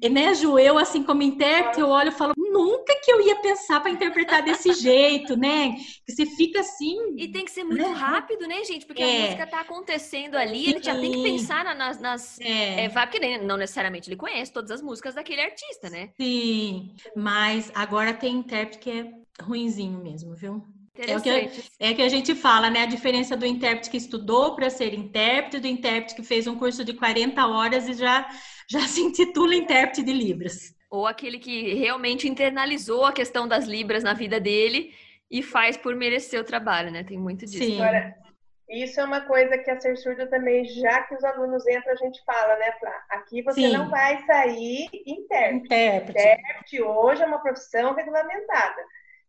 né, Ju, eu, assim, como intérprete, eu olho e falo, nunca que eu ia pensar para interpretar desse jeito, né? Que você fica assim. E tem que ser muito né? rápido, né, gente? Porque é. a música tá acontecendo ali, ele já tem que pensar nas. nas é. É, porque não necessariamente ele conhece todas as músicas daquele artista, né? Sim, mas agora tem intérprete que é ruinzinho mesmo, viu? É o, que, é que a gente fala, né? A diferença do intérprete que estudou para ser intérprete, do intérprete que fez um curso de 40 horas e já, já se intitula intérprete de Libras. Ou aquele que realmente internalizou a questão das Libras na vida dele e faz por merecer o trabalho, né? Tem muito disso. Sim. Agora, Isso é uma coisa que a Ser Surdo também, já que os alunos entram, a gente fala, né, Flá? Aqui você Sim. não vai sair intérprete. Intérprete. Intérprete hoje é uma profissão regulamentada.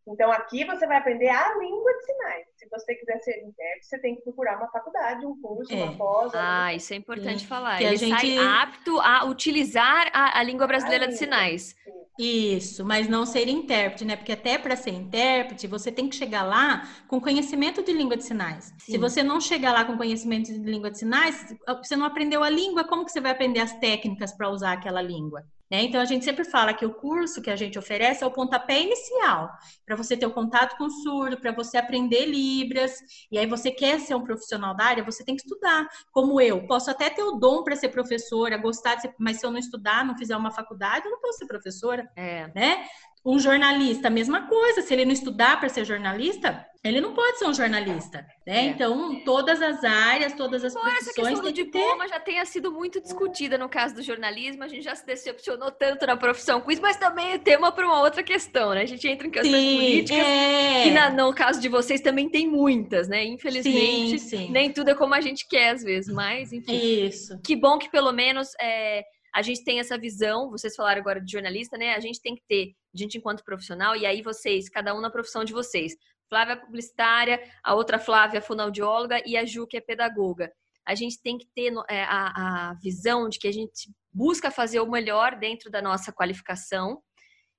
Então, aqui você vai aprender a língua de sinais. Se você quiser ser intérprete, você tem que procurar uma faculdade, um curso, é. uma pós. Ah, isso é importante falar. Que Ele a gente... sai apto a utilizar a, a língua brasileira a língua. de sinais. Isso, mas não ser intérprete, né? Porque até para ser intérprete, você tem que chegar lá com conhecimento de língua de sinais. Sim. Se você não chegar lá com conhecimento de língua de sinais, você não aprendeu a língua, como que você vai aprender as técnicas para usar aquela língua? Né? Então, a gente sempre fala que o curso que a gente oferece é o pontapé inicial, para você ter o contato com o surdo, para você aprender Libras, e aí você quer ser um profissional da área, você tem que estudar. Como eu, posso até ter o dom para ser professora, gostar de ser, mas se eu não estudar, não fizer uma faculdade, eu não posso ser professora. É. Né? Um jornalista, a mesma coisa. Se ele não estudar para ser jornalista, ele não pode ser um jornalista, né? É. Então, todas as áreas, todas as Embora profissões... essa questão do diploma ter... já tenha sido muito discutida no caso do jornalismo, a gente já se decepcionou tanto na profissão com isso, mas também é tema para uma outra questão, né? A gente entra em questões sim, políticas, é. que na, no caso de vocês também tem muitas, né? Infelizmente, sim, sim. nem tudo é como a gente quer às vezes, mas enfim. Isso. Que bom que pelo menos... É, a gente tem essa visão, vocês falaram agora de jornalista, né? A gente tem que ter, a gente enquanto profissional, e aí vocês, cada um na profissão de vocês. Flávia é publicitária, a outra Flávia é fonoaudióloga e a Ju que é pedagoga. A gente tem que ter é, a, a visão de que a gente busca fazer o melhor dentro da nossa qualificação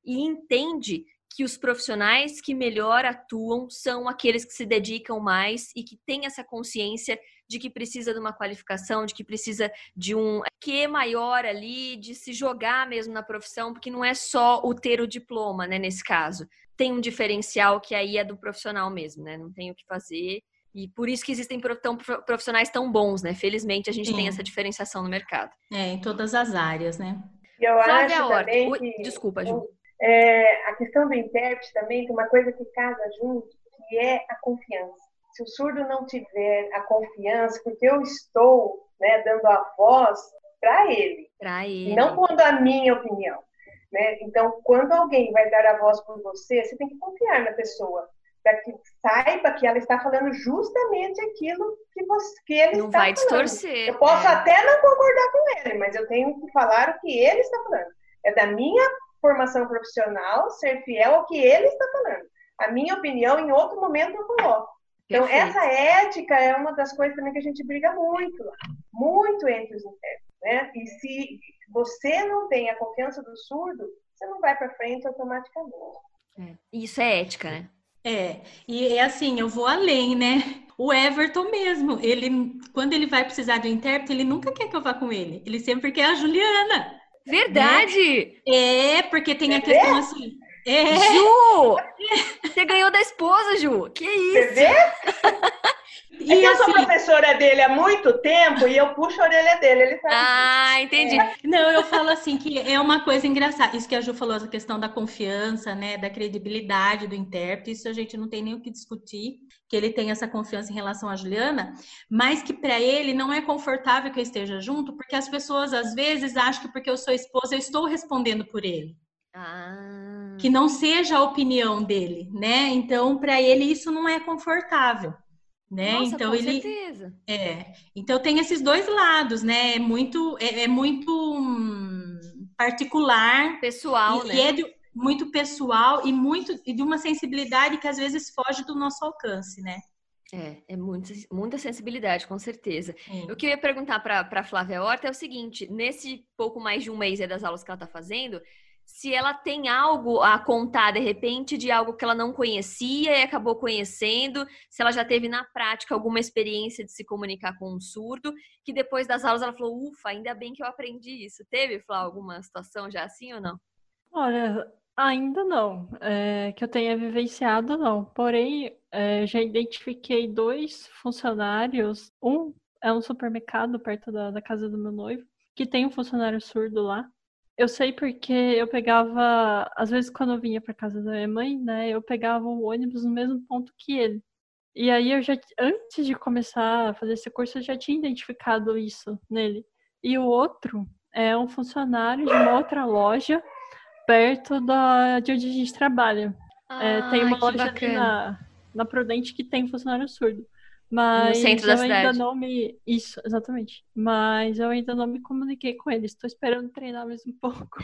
e entende que os profissionais que melhor atuam são aqueles que se dedicam mais e que têm essa consciência de que precisa de uma qualificação, de que precisa de um que maior ali, de se jogar mesmo na profissão, porque não é só o ter o diploma, né, nesse caso. Tem um diferencial que aí é do profissional mesmo, né? Não tem o que fazer. E por isso que existem profissionais tão bons, né? Felizmente a gente Sim. tem essa diferenciação no mercado. É, em todas as áreas, né? Eu Flávia acho também que... Desculpa, Ju. É, a questão do intérprete também tem uma coisa que casa junto, que é a confiança se o surdo não tiver a confiança, porque eu estou né, dando a voz para ele, ele, não quando a minha opinião. Né? Então, quando alguém vai dar a voz por você, você tem que confiar na pessoa, para que saiba que ela está falando justamente aquilo que, você, que ele não está vai falando. distorcer. Eu posso é. até não concordar com ele, mas eu tenho que falar o que ele está falando. É da minha formação profissional ser fiel ao que ele está falando. A minha opinião, em outro momento, eu coloco. Então, Perfeito. essa ética é uma das coisas também que a gente briga muito, muito entre os intérpretes, né? E se você não tem a confiança do surdo, você não vai para frente automaticamente. É. Isso é ética, né? É, e é assim, eu vou além, né? O Everton mesmo, ele, quando ele vai precisar de um intérprete, ele nunca quer que eu vá com ele. Ele sempre quer a Juliana. Verdade! Né? É, porque tem a questão assim, é. Ju! Você ganhou da esposa, Ju. Que isso? E é que eu sou assim, professora dele há muito tempo e eu puxo a orelha dele, ele sabe. Ah, entendi. É. Não, eu falo assim que é uma coisa engraçada. Isso que a Ju falou, essa questão da confiança, né, da credibilidade do intérprete, isso a gente não tem nem o que discutir, que ele tem essa confiança em relação à Juliana, mas que para ele não é confortável que eu esteja junto, porque as pessoas às vezes acham que porque eu sou esposa eu estou respondendo por ele. Ah. Que não seja a opinião dele, né? Então, para ele isso não é confortável, né? Nossa, então com ele certeza. é. Então tem esses dois lados, né? É muito é, é muito hum, particular, pessoal, e, né? E é de, muito pessoal e muito e de uma sensibilidade que às vezes foge do nosso alcance, né? É, é muito, muita sensibilidade, com certeza. O que eu ia perguntar para a Flávia Horta é o seguinte: nesse pouco mais de um mês das aulas que ela está fazendo, se ela tem algo a contar de repente de algo que ela não conhecia e acabou conhecendo, se ela já teve na prática alguma experiência de se comunicar com um surdo, que depois das aulas ela falou, ufa, ainda bem que eu aprendi isso. Teve, Flá, alguma situação já assim ou não? Olha, ainda não. É, que eu tenha vivenciado, não. Porém, é, já identifiquei dois funcionários. Um é um supermercado perto da, da casa do meu noivo, que tem um funcionário surdo lá. Eu sei porque eu pegava, às vezes quando eu vinha para casa da minha mãe, né, eu pegava o ônibus no mesmo ponto que ele. E aí eu já, antes de começar a fazer esse curso, eu já tinha identificado isso nele. E o outro é um funcionário de uma outra loja perto da, de onde a gente trabalha. Ah, é, tem uma loja na, na Prudente que tem funcionário surdo. Mas no centro da eu ainda cidade. não me. Isso, exatamente. Mas eu ainda não me comuniquei com eles. Estou esperando treinar mais um pouco.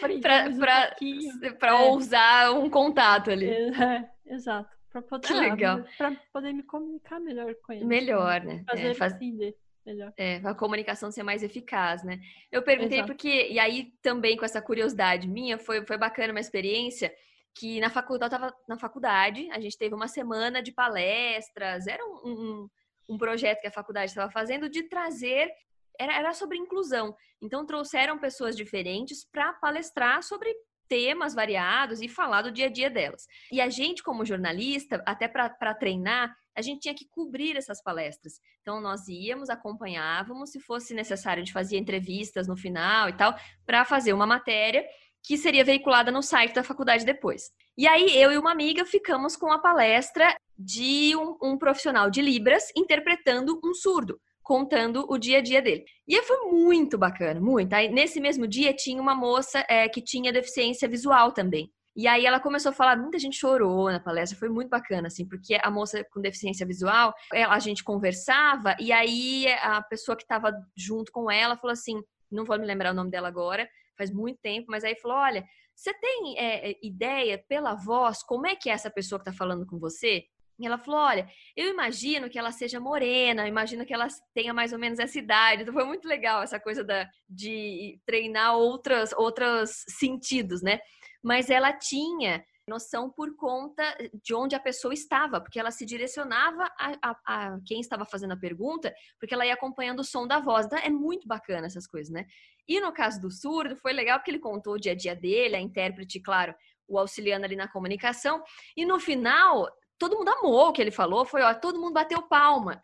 Mais um pra, É. ousar um contato ali. É, exato. Pra poder, legal. Para poder me comunicar melhor com eles. Melhor, né? Fazer É, faz- entender melhor. É, a comunicação ser mais eficaz, né? Eu perguntei Exato. porque, e aí também com essa curiosidade minha, foi, foi bacana uma experiência que na faculdade, tava na faculdade, a gente teve uma semana de palestras, era um, um, um projeto que a faculdade estava fazendo de trazer, era, era sobre inclusão. Então trouxeram pessoas diferentes para palestrar sobre temas variados e falar do dia a dia delas. E a gente, como jornalista, até para treinar, a gente tinha que cobrir essas palestras. Então, nós íamos, acompanhávamos, se fosse necessário, a gente fazia entrevistas no final e tal, para fazer uma matéria que seria veiculada no site da faculdade depois. E aí, eu e uma amiga ficamos com a palestra de um, um profissional de Libras interpretando um surdo, contando o dia a dia dele. E foi muito bacana, muito. Aí, nesse mesmo dia, tinha uma moça é, que tinha deficiência visual também. E aí ela começou a falar, muita gente chorou na palestra, foi muito bacana, assim, porque a moça com deficiência visual, ela- a gente conversava, e aí a pessoa que estava junto com ela falou assim, não vou me lembrar o nome dela agora, faz muito tempo, mas aí falou, olha, você tem é, ideia pela voz, como é que é essa pessoa que está falando com você? E ela falou, olha, eu imagino que ela seja morena, imagino que ela tenha mais ou menos essa idade. Então foi muito legal essa coisa da, de treinar outras, outros sentidos, né? Mas ela tinha noção por conta de onde a pessoa estava, porque ela se direcionava a, a- a quem estava fazendo a pergunta, porque ela ia acompanhando o som da voz. Então é muito bacana essas coisas, né? E no caso do surdo, foi legal porque ele contou o dia a dia dele, a intérprete, claro, o auxiliando ali na comunicação. E no final, todo mundo amou o que ele falou, foi, ó, todo mundo bateu palma.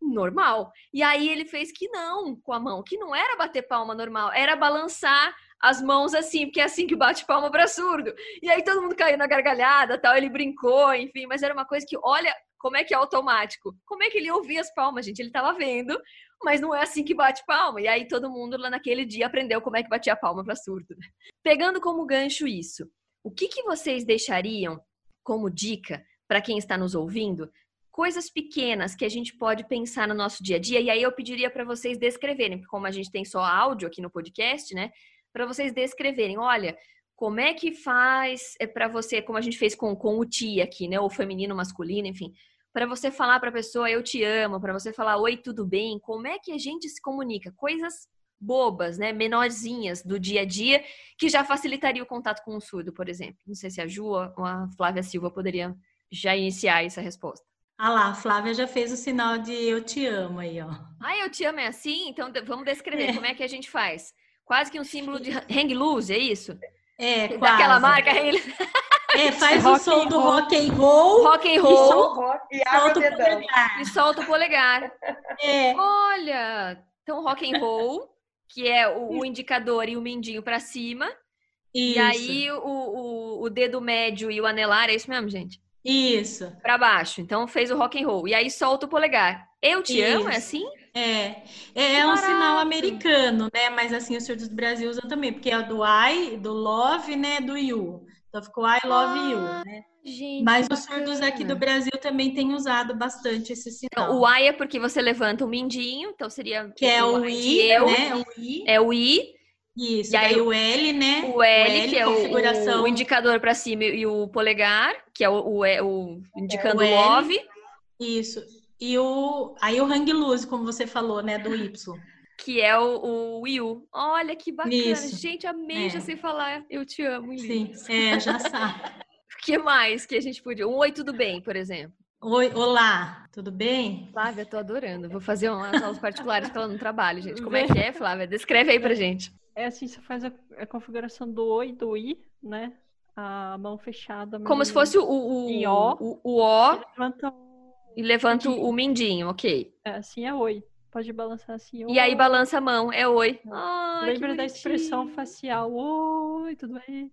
Normal. E aí ele fez que não com a mão, que não era bater palma normal, era balançar as mãos assim, porque é assim que bate palma para surdo. E aí todo mundo caiu na gargalhada, tal, ele brincou, enfim, mas era uma coisa que, olha, como é que é automático? Como é que ele ouvia as palmas, gente? Ele tava vendo, mas não é assim que bate palma. E aí todo mundo lá naquele dia aprendeu como é que batia palma para surdo. Pegando como gancho isso, o que, que vocês deixariam como dica para quem está nos ouvindo? Coisas pequenas que a gente pode pensar no nosso dia a dia, e aí eu pediria para vocês descreverem, porque como a gente tem só áudio aqui no podcast, né? Para vocês descreverem, olha, como é que faz é para você, como a gente fez com, com o tia aqui, né? O feminino, masculino, enfim. Para você falar para a pessoa, eu te amo, para você falar, oi, tudo bem? Como é que a gente se comunica? Coisas bobas, né? Menorzinhas do dia a dia, que já facilitaria o contato com o surdo, por exemplo. Não sei se a Ju ou a Flávia Silva poderiam já iniciar essa resposta. Ah lá, a Flávia já fez o sinal de eu te amo aí, ó. Ah, eu te amo é assim? Então vamos descrever como é que a gente faz. Quase que um símbolo de hang loose, é isso? É, quase. Daquela marca hang É, faz o som and do roll. rock and roll rock and e roll sol- E abre o solta o polegar. e solta o polegar. É, Olha, então rock and roll, que é o, o indicador e o mindinho para cima, isso. e aí o, o, o dedo médio e o anelar, é isso mesmo, gente? Isso. Para baixo. Então fez o rock and roll e aí solta o polegar. Eu te amo, é Isso. assim? É, é um sinal americano, né? Mas assim, os surdos do Brasil usam também, porque é do I, do love, né? Do you. Então ficou I love you, Ah, né? Gente, Mas os surdos aqui do. Brasil também têm usado bastante esse sinal. Então, o I é porque você levanta o mindinho, então seria Que é o I, eu, né? O I. é o I, Isso. E aí o L, né? o L, que é o, configuração. o indicador para cima e o polegar, que é o, o, E- o indicando o o L. love, Isso. E o aí o hang loose, como você falou, né? Do Y. que é o, o Will. Olha que bacana. Isso. Gente, amei É. já sei falar. Eu te amo, em Sim, é, já sabe. O que mais que a gente podia? Um oi, tudo bem, por exemplo. Oi, olá, tudo bem? Flávia, tô adorando. Vou fazer umas aulas particulares pra ela no trabalho, gente. Como é que é, Flávia? Descreve aí pra gente. É assim, você faz a, a configuração do oi e do i, né? A mão fechada. Como se fosse o, o, o, o O Levanta o... e levanta o mindinho, ok. É, assim é oi. Pode balançar assim. E aí oi. balança a mão, é oi. Ai, que Lembra da expressão facial. Oi, tudo bem?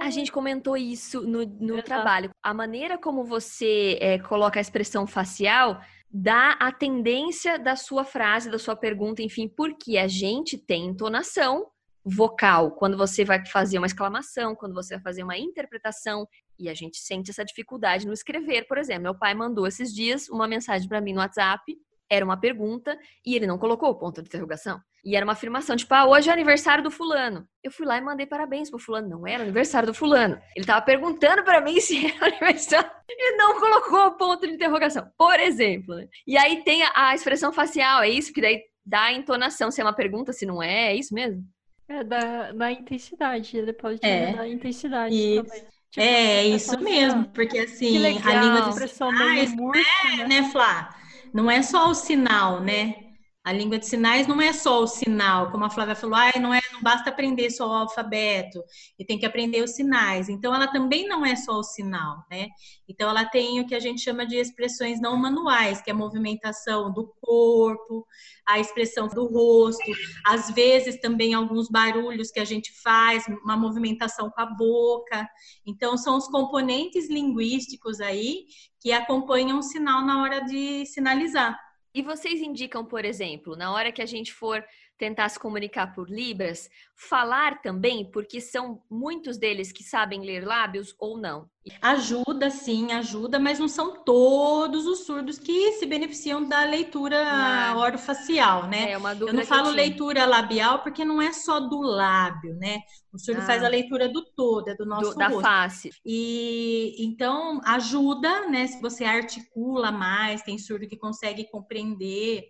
A gente comentou isso no, no trabalho. A maneira como você é, coloca a expressão facial dá a tendência da sua frase, da sua pergunta, enfim, porque a gente tem entonação vocal, quando você vai fazer uma exclamação, quando você vai fazer uma interpretação, e a gente sente essa dificuldade no escrever, por exemplo. Meu pai mandou esses dias uma mensagem para mim no WhatsApp, era uma pergunta e ele não colocou o ponto de interrogação. E era uma afirmação, tipo, ah, hoje é aniversário do fulano. Eu fui lá e mandei parabéns pro fulano. Não era aniversário do fulano. Ele tava perguntando para mim se era aniversário e não colocou o ponto de interrogação, por exemplo. Né? E aí tem a, a expressão facial, é isso que daí dá a entonação, se é uma pergunta, se não é, é isso mesmo? É, da, da intensidade, ele pode é. dar intensidade isso. também. Tipo, é, isso mesmo, porque assim, a língua de sinais, é, né, Flá? Não é só o sinal, né? A língua de sinais não é só o sinal, como a Flávia falou, ah, não, é, não basta aprender só o alfabeto, e tem que aprender os sinais. Então, ela também não é só o sinal, né? Então, ela tem o que a gente chama de expressões não manuais, que é a movimentação do corpo, a expressão do rosto, às vezes também alguns barulhos que a gente faz, uma movimentação com a boca. Então, são os componentes linguísticos aí que acompanham o sinal na hora de sinalizar. E vocês indicam, por exemplo, na hora que a gente for tentar se comunicar por Libras, falar também, porque são muitos deles que sabem ler lábios ou não? Ajuda, sim, ajuda, mas não são todos os surdos que se beneficiam da leitura ah, orofacial, né? É uma dúvida eu não falo eu leitura labial porque não é só do lábio, né? O surdo ah, faz a leitura do todo, é do nosso do, da rosto. face. E então ajuda, né? Se você articula mais, tem surdo que consegue compreender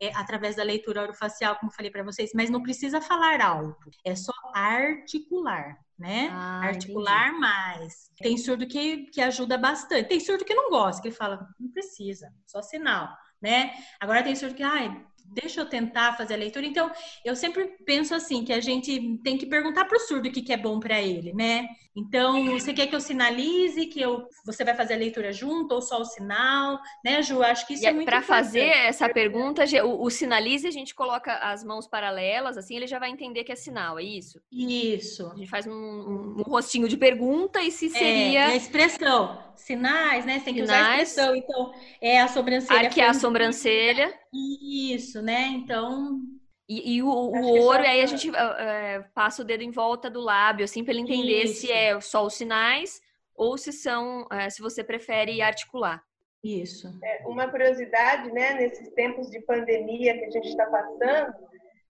é, através da leitura orofacial, como falei para vocês, mas não precisa falar alto, é só articular, né? Ah, articular entendi. mais. Tem surdo que, que ajuda bastante, tem surdo que não gosta, que fala, não precisa, só sinal, né? Agora tem surdo que, ai, deixa eu tentar fazer a leitura. Então, eu sempre penso assim, que a gente tem que perguntar para o surdo o que, que é bom para ele, né? Então, você quer que eu sinalize que eu, você vai fazer a leitura junto ou só o sinal, né, Ju? Acho que isso e é muito Para fazer essa pergunta, o, o, sinalize a gente coloca as mãos paralelas, assim ele já vai entender que é sinal, é isso? Isso. A gente faz um, um, um rostinho de pergunta e se é, seria... É, a expressão, sinais, né? Você tem que sinais, usar a expressão. Então, é a sobrancelha. Arquear a sobrancelha. Isso, né? Então, e, e o, o ouro, e aí a gente é, passa o dedo em volta do lábio, assim, para ele entender Isso. se é só os sinais ou se são, é, se você prefere articular. Isso. É, uma curiosidade, né, nesses tempos de pandemia que a gente está passando,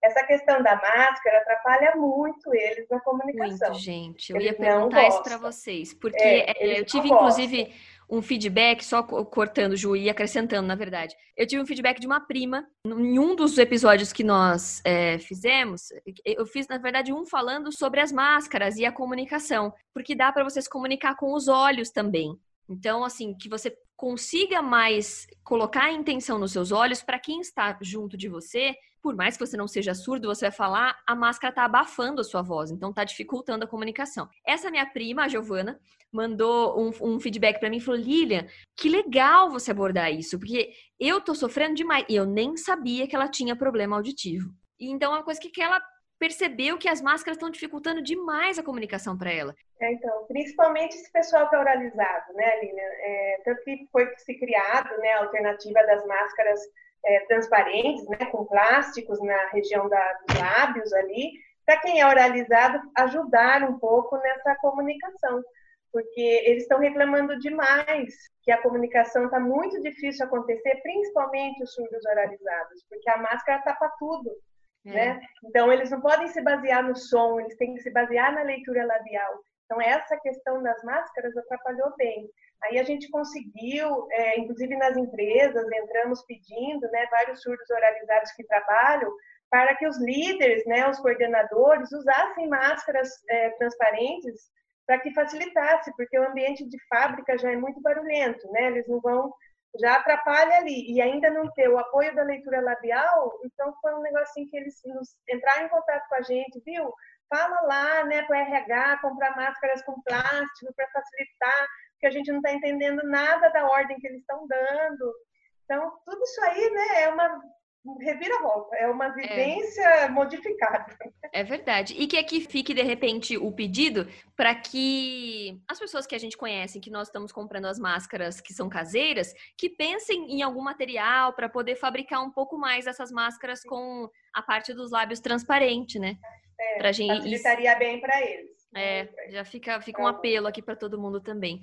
essa questão da máscara atrapalha muito eles na comunicação. Muito, gente. Eu eles ia perguntar isso para vocês, porque é, eu tive, inclusive, um feedback, só cortando, Ju, e acrescentando, na verdade. Eu tive um feedback de uma prima, em um dos episódios que nós é, fizemos, eu fiz, na verdade, um falando sobre as máscaras e a comunicação, porque dá para vocês comunicar com os olhos também. Então, assim, que você consiga mais colocar a intenção nos seus olhos para quem está junto de você, por mais que você não seja surdo, você vai falar, a máscara está abafando a sua voz, então está dificultando a comunicação. Essa minha prima, a Giovana, mandou um, um feedback para mim e falou: Lilian, que legal você abordar isso, porque eu tô sofrendo demais. E eu nem sabia que ela tinha problema auditivo. E então é uma coisa que, que ela percebeu que as máscaras estão dificultando demais a comunicação para ela. É, então, principalmente esse pessoal que é oralizado, né, Lilian? É, tanto que foi se criado né, a alternativa das máscaras é, transparentes, né, com plásticos na região da, dos lábios ali, para quem é oralizado ajudar um pouco nessa comunicação porque eles estão reclamando demais que a comunicação está muito difícil acontecer, principalmente os surdos oralizados, porque a máscara tapa tudo, é. né? Então eles não podem se basear no som, eles têm que se basear na leitura labial. Então essa questão das máscaras atrapalhou bem. Aí a gente conseguiu, é, inclusive nas empresas, entramos pedindo, né, vários surdos oralizados que trabalham para que os líderes, né, os coordenadores, usassem máscaras é, transparentes para que facilitasse, porque o ambiente de fábrica já é muito barulhento, né? Eles não vão, já atrapalha ali. E ainda não ter o apoio da leitura labial, então foi um negocinho que eles entraram em contato com a gente, viu? Fala lá, né, para o RH, comprar máscaras com plástico para facilitar, porque a gente não está entendendo nada da ordem que eles estão dando. Então, tudo isso aí, né, é uma reviravolta, é uma vivência é. modificada. É verdade. E que aqui fique, de repente, o pedido para que as pessoas que a gente conhece, que nós estamos comprando as máscaras que são caseiras, que pensem em algum material para poder fabricar um pouco mais essas máscaras com a parte dos lábios transparente, né? É, pra gente... Facilitaria bem para eles. É, já fica, fica um apelo aqui para todo mundo também.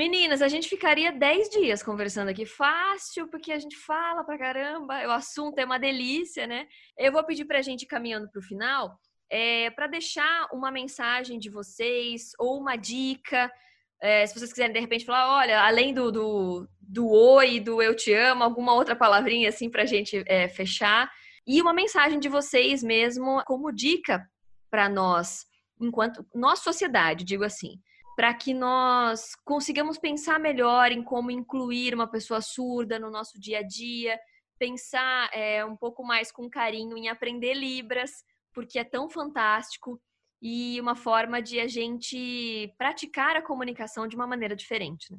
Meninas, a gente ficaria 10 dias conversando aqui, fácil, porque a gente fala pra caramba, o assunto é uma delícia, né? Eu vou pedir pra gente, caminhando pro final, é, para deixar uma mensagem de vocês ou uma dica. É, se vocês quiserem, de repente, falar, olha, além do, do, do oi, do eu te amo, alguma outra palavrinha assim pra gente é, fechar. E uma mensagem de vocês mesmo como dica para nós, enquanto nós sociedade, digo assim para que nós consigamos pensar melhor em como incluir uma pessoa surda no nosso dia a dia, pensar é, um pouco mais com carinho em aprender Libras, porque é tão fantástico e uma forma de a gente praticar a comunicação de uma maneira diferente. Né?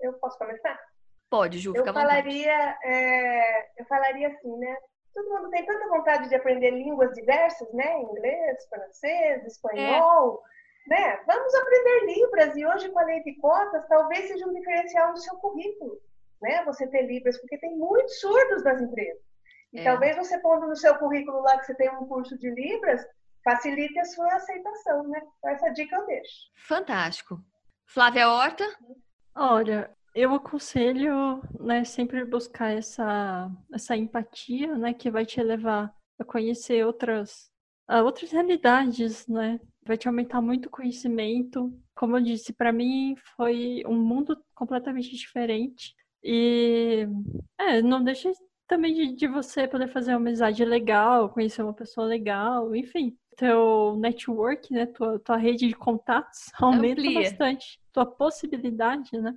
Eu posso começar? Pode, Ju, fica eu falaria, é, eu falaria assim, né? Todo mundo tem tanta vontade de aprender línguas diversas, né? Inglês, francês, espanhol. É né? Vamos aprender Libras e hoje com a lei de cotas talvez seja um diferencial no seu currículo, né? Você ter Libras, porque tem muitos surdos nas empresas. E é. talvez você pondo no seu currículo lá que você tem um curso de Libras, facilite a sua aceitação, né? Então, essa dica eu deixo. Fantástico. Flávia Horta? Olha, eu aconselho, né, sempre buscar essa, essa empatia, né, que vai te levar a conhecer outras, outras realidades, né, vai te aumentar muito o conhecimento. Como eu disse, para mim foi um mundo completamente diferente. E é, não deixa também de, de, você poder fazer uma amizade legal, conhecer uma pessoa legal, enfim. Teu network, né? Tua, tua rede de contatos aumenta Amplia. bastante. Tua possibilidade, né?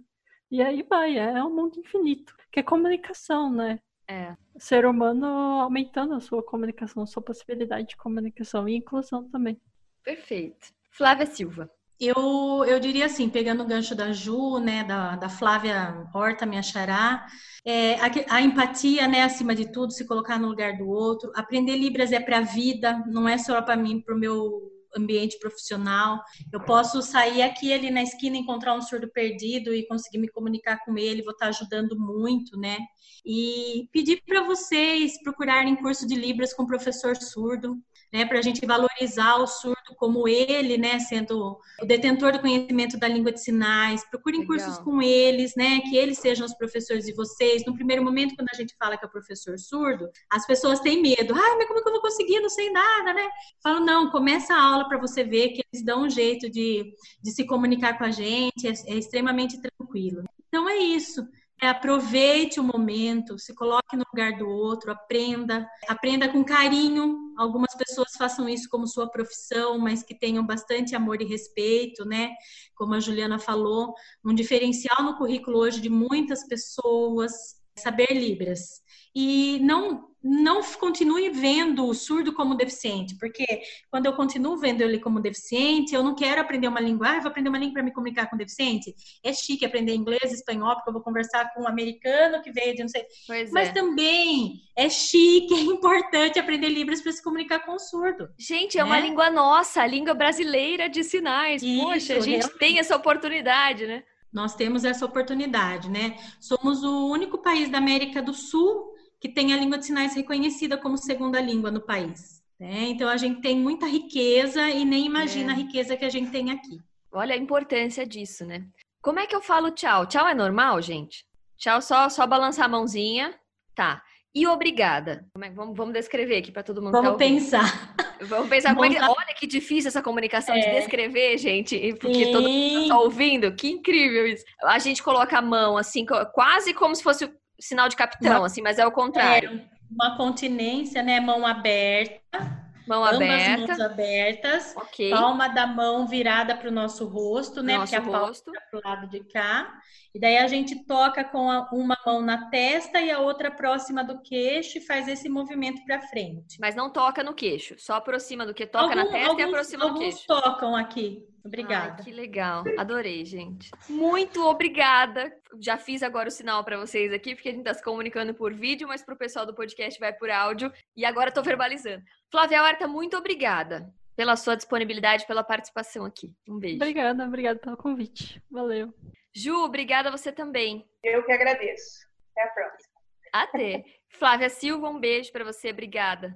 E aí vai, é, é um mundo infinito. Que é comunicação, né? É. O ser humano aumentando a sua comunicação, a sua possibilidade de comunicação e inclusão também. Perfeito. Flávia Silva. Eu, eu diria assim, pegando o gancho da Ju, né, da, da Flávia Horta, minha xará, é, a, a, empatia, né, acima de tudo, se colocar no lugar do outro. Aprender Libras é para a vida, não é só para mim, para o meu ambiente profissional. Eu posso sair aqui ali na esquina, encontrar um surdo perdido e conseguir me comunicar com ele, vou estar ajudando muito, né? E pedir para vocês procurarem curso de Libras com professor surdo né, para a gente valorizar o surdo como ele, né, sendo o detentor do conhecimento da língua de sinais. Procurem Legal. cursos com eles, né, que eles sejam os professores de vocês. No primeiro momento, quando a gente fala que é professor surdo, as pessoas têm medo. Ai, mas como que eu vou conseguir? Não sei nada, né? Falo, não, começa a aula para você ver que eles dão um jeito de, de se comunicar com a gente, é, é extremamente tranquilo. Então é isso. É, aproveite o momento, se coloque no lugar do outro, aprenda, aprenda com carinho. Algumas pessoas façam isso como sua profissão, mas que tenham bastante amor e respeito, né? Como a Juliana falou, um diferencial no currículo hoje de muitas pessoas, saber Libras. E não não continue vendo o surdo como deficiente, porque quando eu continuo vendo ele como deficiente, eu não quero aprender uma língua, ah, eu vou aprender uma língua para me comunicar com deficiente. É chique aprender inglês, espanhol, porque eu vou conversar com um americano que veio de não sei. Pois Mas é. também é chique, é importante aprender Libras para se comunicar com o surdo. Gente, é né? uma língua nossa, a língua brasileira de sinais. Isso, Poxa, a gente realmente. tem essa oportunidade, né? Nós temos essa oportunidade, né? Somos o único país da América do Sul que tem a língua de sinais reconhecida como segunda língua no país. Né? Então a gente tem muita riqueza e nem imagina é. a riqueza que a gente tem aqui. Olha a importância disso, né? Como é que eu falo tchau? Tchau é normal, gente? Tchau só só balançar a mãozinha, tá? E obrigada. É, vamos, vamos descrever aqui para todo mundo. Vamos tá pensar. Vamos pensar como é que... Olha que difícil essa comunicação é. de descrever, gente. Porque Sim. todo mundo está ouvindo. Que incrível isso. A gente coloca a mão assim, quase como se fosse sinal de capitão, uma, assim, mas é o contrário. É, uma continência, né? Mão aberta. Mão ambas aberta. mãos abertas. Ok. Palma da mão virada para o nosso rosto, né? Nosso Porque a palma está para o lado de cá. E daí a gente toca com a, uma mão na testa e a outra próxima do queixo e faz esse movimento para frente. Mas não toca no queixo, só aproxima do que toca Algum, na testa alguns, e aproxima do queixo. Alguns tocam aqui. Obrigada. Ai, que legal. Adorei, gente. Muito obrigada. Já fiz agora o sinal para vocês aqui, porque a gente está se comunicando por vídeo, mas para o pessoal do podcast vai por áudio. E agora estou verbalizando. Flávia Horta, muito obrigada pela sua disponibilidade, pela participação aqui. Um beijo. Obrigada, obrigada pelo convite. Valeu. Ju, obrigada você também. Eu que agradeço. Até a próxima. Até. Flávia Silva, um beijo para você. Obrigada.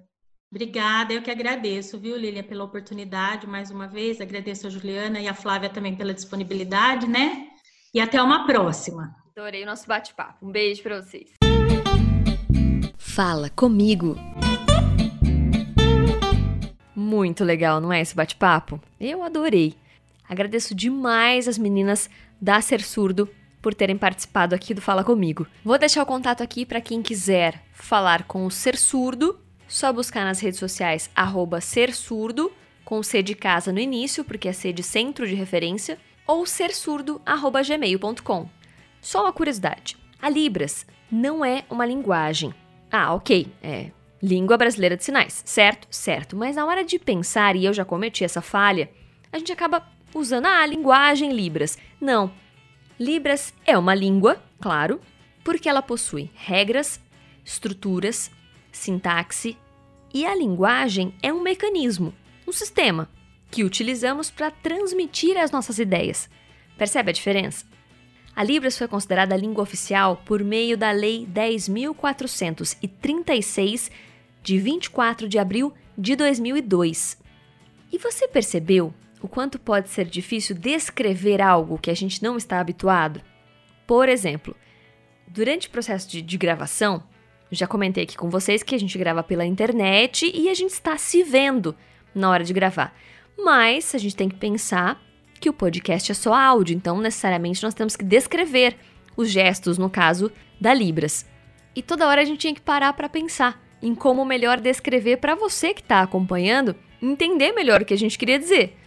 Obrigada, eu que agradeço, viu, Lília, pela oportunidade mais uma vez. Agradeço a Juliana e a Flávia também pela disponibilidade, né? E até uma próxima. Adorei o nosso bate-papo. Um beijo para vocês. Fala comigo. Muito legal, não é esse bate-papo? Eu adorei. Agradeço demais as meninas da Ser Surdo por terem participado aqui do Fala Comigo. Vou deixar o contato aqui para quem quiser falar com o Ser Surdo só buscar nas redes sociais arroba ser surdo, com C de casa no início, porque é C de centro de referência, ou sersurdo.gmail.com. Só uma curiosidade: a Libras não é uma linguagem. Ah, ok, é língua brasileira de sinais, certo? Certo, mas na hora de pensar, e eu já cometi essa falha, a gente acaba usando ah, a linguagem Libras. Não. Libras é uma língua, claro, porque ela possui regras, estruturas, sintaxe e a linguagem é um mecanismo, um sistema que utilizamos para transmitir as nossas ideias. Percebe a diferença? A Libras foi considerada língua oficial por meio da Lei 10.436, de 24 de abril de 2002. E você percebeu o quanto pode ser difícil descrever algo que a gente não está habituado? Por exemplo, durante o processo de, de gravação, já comentei aqui com vocês que a gente grava pela internet e a gente está se vendo na hora de gravar. Mas a gente tem que pensar que o podcast é só áudio, então necessariamente nós temos que descrever os gestos, no caso da Libras. E toda hora a gente tinha que parar para pensar em como melhor descrever para você que está acompanhando entender melhor o que a gente queria dizer.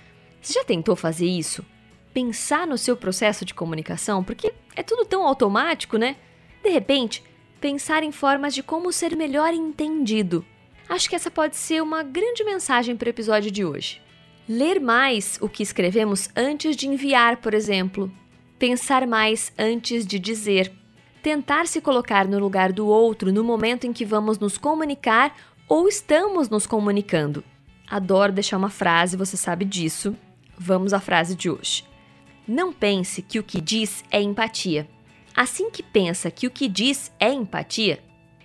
Você já tentou fazer isso? Pensar no seu processo de comunicação? Porque é tudo tão automático, né? De repente, pensar em formas de como ser melhor entendido. Acho que essa pode ser uma grande mensagem para o episódio de hoje. Ler mais o que escrevemos antes de enviar, por exemplo. Pensar mais antes de dizer. Tentar se colocar no lugar do outro no momento em que vamos nos comunicar ou estamos nos comunicando. Adoro deixar uma frase, você sabe disso. Vamos à frase de hoje. Não pense que o que diz é empatia. Assim que pensa que o que diz é empatia,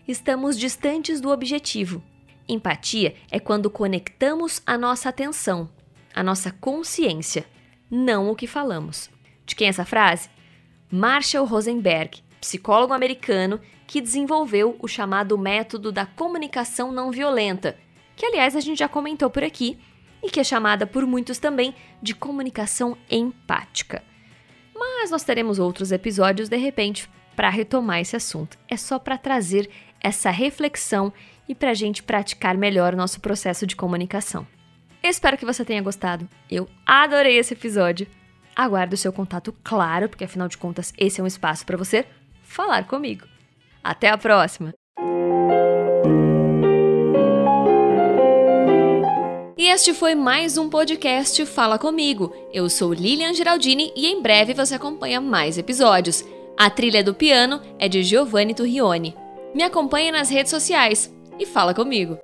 estamos distantes do objetivo. Empatia é quando conectamos a nossa atenção, a nossa consciência, não o que falamos. De quem é essa frase? Marshall Rosenberg, psicólogo americano que desenvolveu o chamado método da comunicação não violenta, que aliás a gente já comentou por aqui e que é chamada por muitos também de comunicação empática. Mas nós teremos outros episódios de repente para retomar esse assunto. É só para trazer essa reflexão e para a gente praticar melhor o nosso processo de comunicação. Espero que você tenha gostado. Eu adorei esse episódio. Aguardo o seu contato, claro, porque afinal de contas esse é um espaço para você falar comigo. Até a próxima! E este foi mais um podcast Fala Comigo. Eu sou Lilian Geraldini e em breve você acompanha mais episódios. A trilha do piano é de Giovanni Turrione. Me acompanhe nas redes sociais e fala comigo.